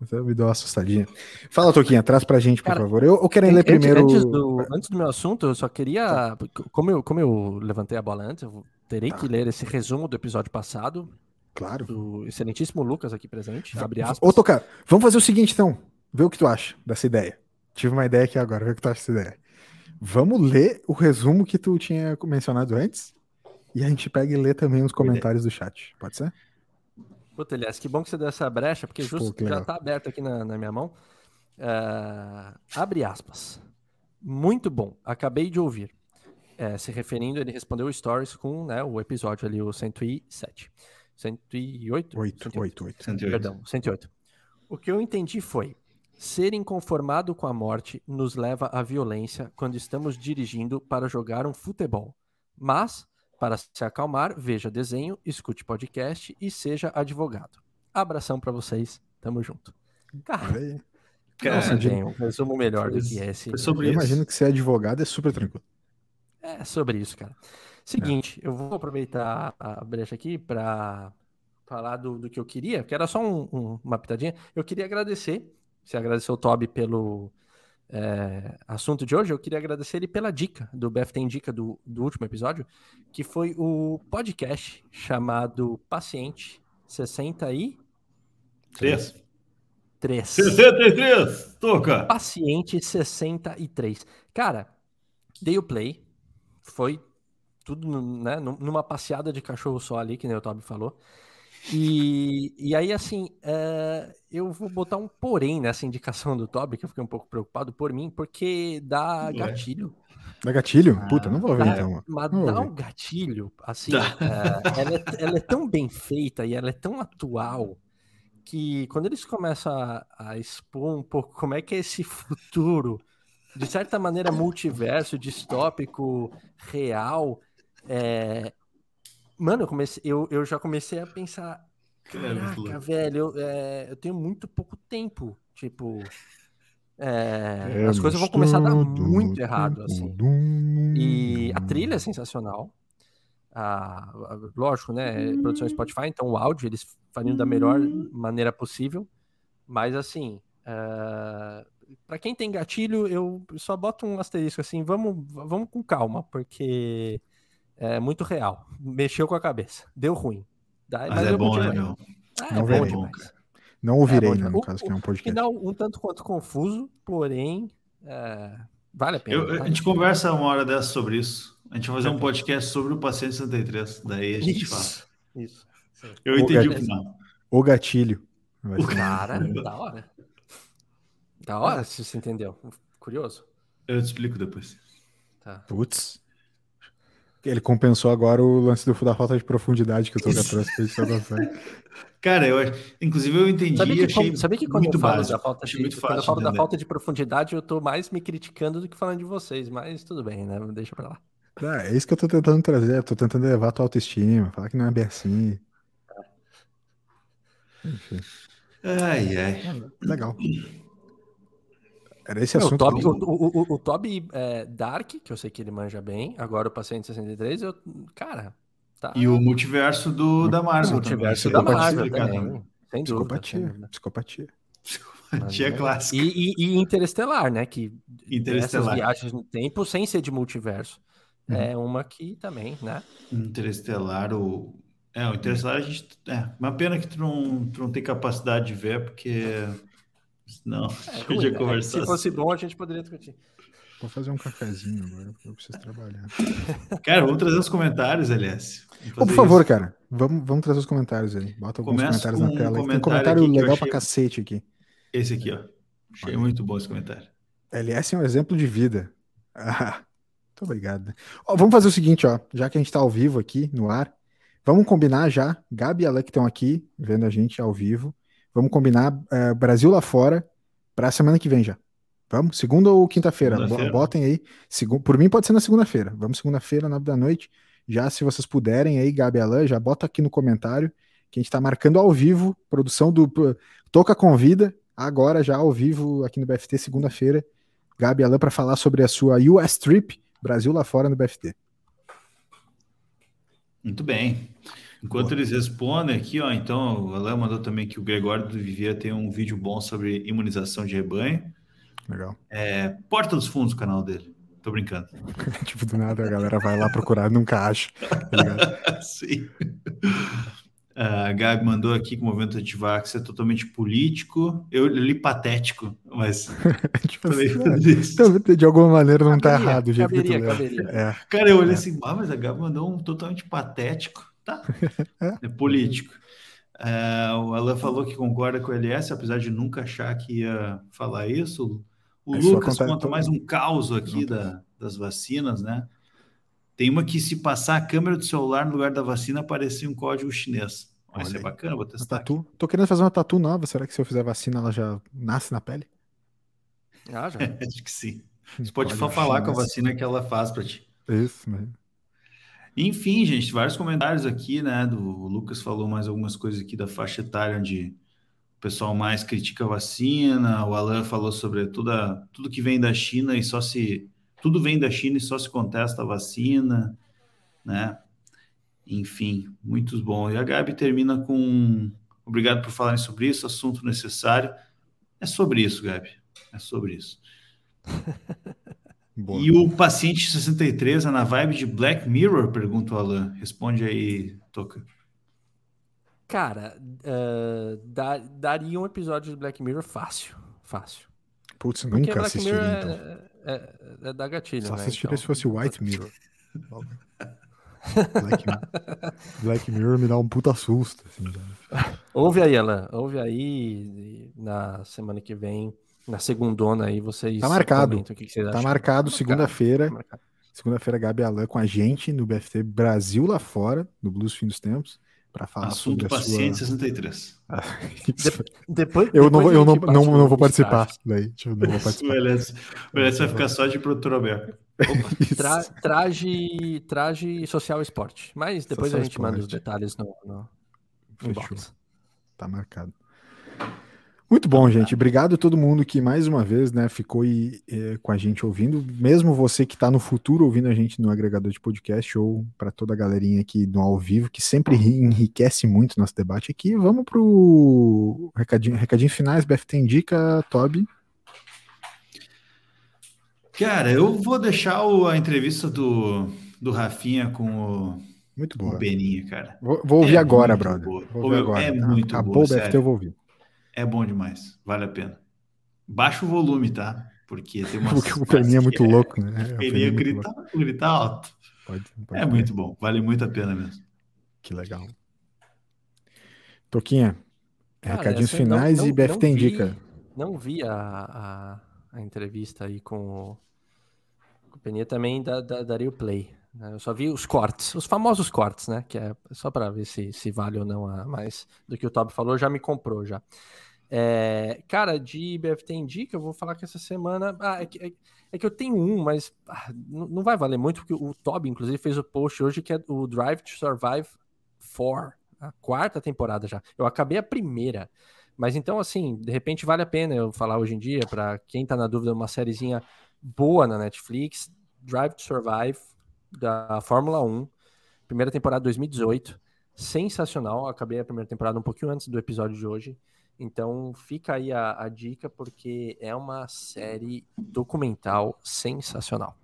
Então me deu uma assustadinha. Fala, Toquinha, traz pra gente, por Cara, favor. Eu, eu quero ler primeiro. Antes do, antes do, meu assunto, eu só queria. Como eu, como eu levantei a bola antes, eu terei tá. que ler esse resumo do episódio passado. Claro. Do excelentíssimo Lucas aqui presente. Abre aspas. Ô, Tocar, vamos fazer o seguinte, então. Vê o que tu acha dessa ideia. Tive uma ideia aqui agora, vê o que tu acha dessa ideia. Vamos ler o resumo que tu tinha mencionado antes e a gente pega e lê também os comentários do chat. Pode ser? Puta, Elias, que bom que você deu essa brecha, porque justo Pô, já tá aberto aqui na, na minha mão. Uh, abre aspas. Muito bom, acabei de ouvir. É, se referindo, ele respondeu Stories com né, o episódio ali, o 107. 108? 8, 108. 108. Perdão, 108. O que eu entendi foi: Ser inconformado com a morte nos leva à violência quando estamos dirigindo para jogar um futebol. Mas, para se acalmar, veja desenho, escute podcast e seja advogado. Abração para vocês, tamo junto. Cara, Cara, não se um resumo melhor do que esse. Eu isso. imagino que ser advogado é super tranquilo. É sobre isso, cara. Seguinte, é. eu vou aproveitar a brecha aqui para falar do, do, que eu queria, que era só um, um, uma pitadinha. Eu queria agradecer você agradeceu o Toby pelo é, assunto de hoje, eu queria agradecer ele pela dica do BFT Dica do, do último episódio, que foi o podcast chamado Paciente 63. 3. 3. 63, toca! Paciente 63. Cara, dei o play, foi tudo né, numa passeada de cachorro só ali, que nem o Toby falou. E, e aí, assim, é, eu vou botar um porém nessa indicação do Toby, que eu fiquei um pouco preocupado por mim, porque dá gatilho. Dá gatilho? Ah, Puta, não vou ver dá, então. Mas não dá um gatilho, assim, é, ela, é, ela, é, tão bem feita e ela é tão atual que quando eles começam a, a expor um pouco como é que é esse futuro, de certa maneira multiverso, distópico, real, é, Mano, eu, comecei, eu, eu já comecei a pensar. Caraca, velho, eu, é, eu tenho muito pouco tempo. Tipo. É, é, as coisas vão começar a dar muito errado, assim. E a trilha é sensacional. A, a, lógico, né? Produção Spotify, então o áudio eles fariam da melhor maneira possível. Mas assim, uh, é, para quem tem gatilho, eu só boto um asterisco assim, vamos, vamos com calma, porque é muito real. Mexeu com a cabeça. Deu ruim. mas, mas é bom, né, meu? Ah, não é verei, bom Não ouvirei, é né, no caso, que é um podcast. Final um tanto quanto confuso, porém, é, vale a pena. Eu, a gente conversa uma hora dessa sobre isso. A gente vai fazer um podcast sobre o paciente 63. Daí a gente isso, fala. Isso. Eu o entendi gatilho. o final. O gatilho. O cara, da hora. Da hora, se você entendeu. Curioso. Eu te explico depois. Tá. Putz. Ele compensou agora o lance do, da falta de profundidade que o Toga trouxe pra gente Cara, eu inclusive eu entendi sabe que, achei sabe que quando eu falo, básico, da falta, de, quando eu falo da falta de profundidade, eu tô mais me criticando do que falando de vocês, mas tudo bem, né? Deixa pra lá. É, é isso que eu tô tentando trazer. Tô tentando elevar a tua autoestima, falar que não é bem assim. Enfim. Ai, ai. Legal. Era esse assunto. O Toby, o, o, o, Toby é, Dark, que eu sei que ele manja bem, agora o Paciente 63, eu, cara. Tá... E o multiverso do, da Marvel. O multiverso também, da Marvel também. Sem psicopatia, dúvida. Psicopatia. Psicopatia clássica. E, e, e, Interestelar, né? Que Interestelar. essas viagens no tempo, sem ser de multiverso. Uhum. É uma que também, né? Interestelar, o. É, o Interestelar a gente. É, uma pena que tu não, tu não tem capacidade de ver, porque não, é, ruim, né? Se fosse bom, a gente poderia discutir. Vou fazer um cafezinho agora, porque eu preciso trabalhar. Cara, vamos trazer os comentários, LS. Oh, por favor, isso. cara, vamos, vamos trazer os comentários aí. Bota alguns Começo comentários na tela. Um Tem um comentário legal achei... pra cacete aqui. Esse aqui, ó. Achei muito bom esse comentário. LS é um exemplo de vida. Ah, muito obrigado. Ó, vamos fazer o seguinte, ó. Já que a gente tá ao vivo aqui no ar, vamos combinar já. Gabi e Alec estão aqui vendo a gente ao vivo. Vamos combinar uh, Brasil lá fora para a semana que vem já. Vamos? Segunda ou quinta-feira? Segunda Botem aí. Segu... Por mim pode ser na segunda-feira. Vamos segunda-feira, nove da noite. Já, se vocês puderem aí, Gabi Alain, já bota aqui no comentário que a gente está marcando ao vivo, produção do Toca Convida, agora já ao vivo aqui no BFT, segunda-feira. Gabi Alain para falar sobre a sua US Trip, Brasil lá fora no BFT. Muito bem. Enquanto Boa. eles respondem aqui, ó, então o Alain mandou também que o Gregório do Vivia tem um vídeo bom sobre imunização de rebanho. Legal. É, Porta dos Fundos, o canal dele. Tô brincando. tipo, do nada a galera vai lá procurar e nunca acha. Tá Sim. A Gabi mandou aqui que o movimento antivax é totalmente político. Eu li patético, mas. tipo assim, é, de alguma maneira não tá caberia, tá errado o jeito caberia, que tu caberia. É. Cara, eu olhei é. assim, ah, mas a Gabi mandou um totalmente patético. Tá. É, político. É, o Alan falou que concorda com o LS, apesar de nunca achar que ia falar isso. O é Lucas conta mais um caos aqui da, das vacinas, né? Tem uma que se passar a câmera do celular no lugar da vacina aparecer um código chinês. Vai ser bacana, vou testar. Tatu. Tô querendo fazer uma tatu nova. Será que se eu fizer vacina ela já nasce na pele? Ah, já. Acho que sim. Você pode falar com a vacina que ela faz para ti. Isso mesmo. Enfim, gente, vários comentários aqui, né? Do o Lucas falou mais algumas coisas aqui da faixa etária onde o pessoal mais critica a vacina. O Alan falou sobre toda, tudo que vem da China e só se tudo vem da China e só se contesta a vacina, né? Enfim, muito bom. E a Gabi termina com obrigado por falarem sobre isso, assunto necessário. É sobre isso, Gabi. É sobre isso. Boa. E o paciente 63 é na vibe de Black Mirror? Pergunta o Alan. Responde aí, Toca. Cara, uh, dá, daria um episódio de Black Mirror fácil. Fácil. Putz, Porque nunca Black assistiria, Mirror então. é, é, é, da gatilho, Só né? assistiria então... se fosse White Mirror. Black, Black, Mirror me dá um puta susto. Assim, ouve aí, Alan. Ouve aí na semana que vem na segundona aí vocês. Tá marcado. O que, vocês tá marcado tá segunda-feira. Tá segunda-feira, Gabi Alain com a gente no BFT Brasil lá fora, no Blues Fim dos Tempos, para falar Assunto sobre paciente sua... 63. Ah, de depois, eu não, eu não, não, não vou participar daí. Tipo, não vou participar. o Elias, vai ficar só de produtor aberto. Tra, traje, traje social esporte. Mas depois social a gente esporte. manda os detalhes no, no, no box. Tá marcado. Muito bom, gente. Obrigado a todo mundo que mais uma vez né, ficou aí, é, com a gente ouvindo. Mesmo você que está no futuro ouvindo a gente no agregador de podcast ou para toda a galerinha aqui no ao vivo, que sempre enriquece muito nosso debate aqui. Vamos para o recadinho, recadinho finais. BFT indica, Toby. Cara, eu vou deixar o, a entrevista do, do Rafinha com o, muito boa. o Beninha, cara. Vou, vou ouvir é agora, brother. Vou ouvir agora. É muito Acabou boa, o BFT, eu vou ouvir. É bom demais, vale a pena. Baixa o volume, tá? Porque tem uma. Porque o Peninha é muito é, louco, né? O Peninha grita, grita alto. Pode, pode é muito bom, vale muito a pena mesmo. Que legal. Toquinha, Cara, recadinhos finais não, não, e BFT indica. Não vi a, a, a, entrevista aí com o, com o Peninha, também da, da, daria o play. Né? Eu só vi os cortes, os famosos cortes, né? Que é só para ver se, se vale ou não a mais do que o Toby falou, já me comprou já. É, cara, de BFT Indica, eu vou falar que essa semana. Ah, é, que, é, É que eu tenho um, mas ah, não vai valer muito, porque o Toby, inclusive, fez o post hoje que é o Drive to Survive 4, a quarta temporada já. Eu acabei a primeira. Mas então, assim, de repente vale a pena eu falar hoje em dia, para quem tá na dúvida, uma sériezinha boa na Netflix, Drive to Survive, da Fórmula 1, primeira temporada 2018, sensacional, acabei a primeira temporada um pouquinho antes do episódio de hoje, então fica aí a, a dica, porque é uma série documental sensacional.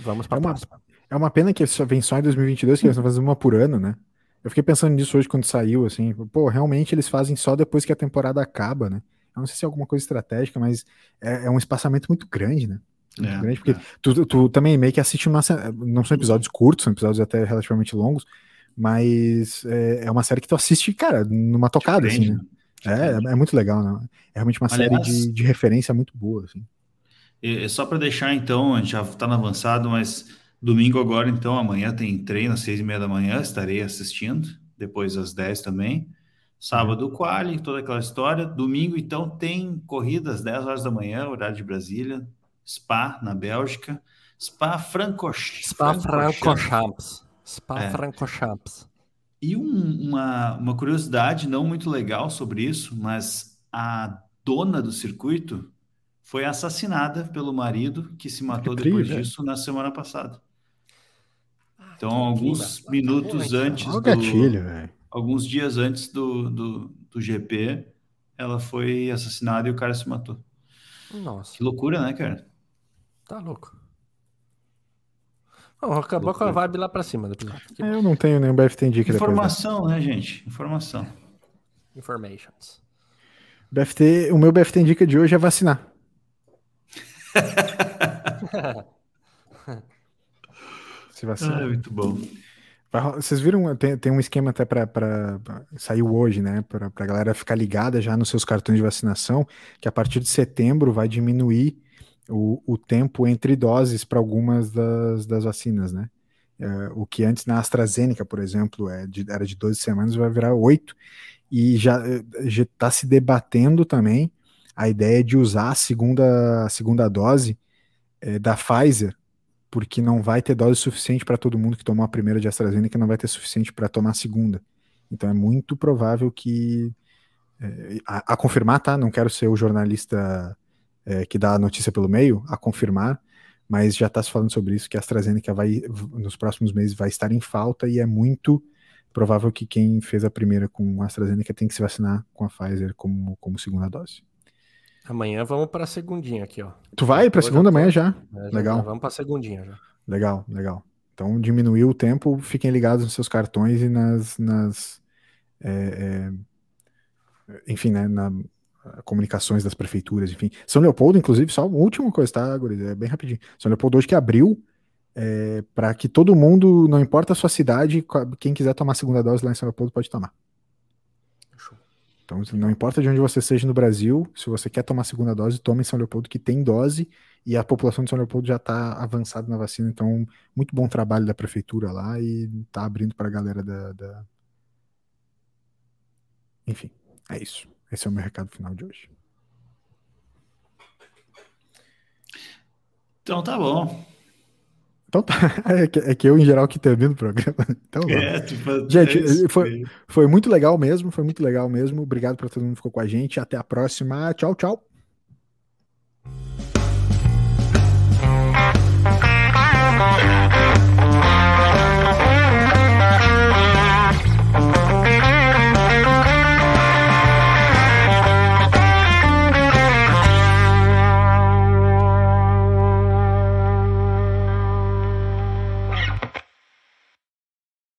Vamos para é uma, próxima. É uma pena que só vem só em 2022, que eles estão fazendo uma por ano, né? Eu fiquei pensando nisso hoje quando saiu, assim, pô, realmente eles fazem só depois que a temporada acaba, né? Eu não sei se é alguma coisa estratégica, mas é, é um espaçamento muito grande, né? É, grande, porque é. tu, tu, também meio que assiste uma. Não são episódios curtos, são episódios até relativamente longos, mas é, é uma série que tu assiste, cara, numa tocada, assim, né? É, é muito legal, né? É realmente uma Aliás, série de, de referência muito boa, assim. E, só para deixar, então, a gente já está no avançado, mas domingo agora, então, amanhã tem treino às seis e meia da manhã, estarei assistindo, depois às dez também. Sábado, o quali, toda aquela história. Domingo, então, tem corrida às 10 horas da manhã, horário de Brasília. Spa, na Bélgica. Spa Francochamps. Spa Francochamps. Spa é. Francochamps. E um, uma, uma curiosidade não muito legal sobre isso, mas a dona do circuito foi assassinada pelo marido que se matou que depois disso na semana passada. Ah, então, alguns tá minutos antes do, gatilho, alguns dias antes do, do, do GP, ela foi assassinada e o cara se matou. Nossa. Que loucura, né, cara? Tá louco. Bom, acabou loucura. com a vibe lá pra cima episódio. É, eu não tenho nenhum BFT Indica Informação, depois, né? né, gente? Informação. Informations. BFT, o meu BFT Indica de hoje é vacinar. Se vacinar. Ah, muito bom. Vocês viram, tem, tem um esquema até para. Saiu hoje, né? Para a galera ficar ligada já nos seus cartões de vacinação, que a partir de setembro vai diminuir o, o tempo entre doses para algumas das, das vacinas, né? É, o que antes na AstraZeneca, por exemplo, é de, era de 12 semanas, vai virar 8. E já está se debatendo também a ideia de usar a segunda, a segunda dose é, da Pfizer porque não vai ter dose suficiente para todo mundo que tomou a primeira de AstraZeneca, não vai ter suficiente para tomar a segunda. Então é muito provável que. É, a, a, confirmar, tá? Não quero ser o jornalista é, que dá a notícia pelo meio, a confirmar, mas já está se falando sobre isso, que a AstraZeneca vai, nos próximos meses, vai estar em falta e é muito provável que quem fez a primeira com a AstraZeneca tem que se vacinar com a Pfizer como, como segunda dose. Amanhã vamos para a segundinha aqui, ó. Tu vai para a segunda amanhã já? É, legal. Já vamos para a segundinha já. Legal, legal. Então diminuiu o tempo, fiquem ligados nos seus cartões e nas, nas é, é, enfim, né, na comunicações das prefeituras, enfim. São Leopoldo, inclusive, só uma última coisa, tá, Guris? É bem rapidinho. São Leopoldo hoje que abriu é, para que todo mundo, não importa a sua cidade, quem quiser tomar a segunda dose lá em São Leopoldo pode tomar. Então, não importa de onde você seja no Brasil, se você quer tomar a segunda dose, tome em São Leopoldo, que tem dose, e a população de São Leopoldo já está avançada na vacina. Então, muito bom trabalho da prefeitura lá e está abrindo para a galera da, da. Enfim, é isso. Esse é o meu recado final de hoje. Então tá bom. Então tá. É que, é que eu, em geral, que termino o programa. Então, é, tipo, gente, é foi, foi muito legal mesmo. Foi muito legal mesmo. Obrigado para todo mundo que ficou com a gente. Até a próxima. Tchau, tchau.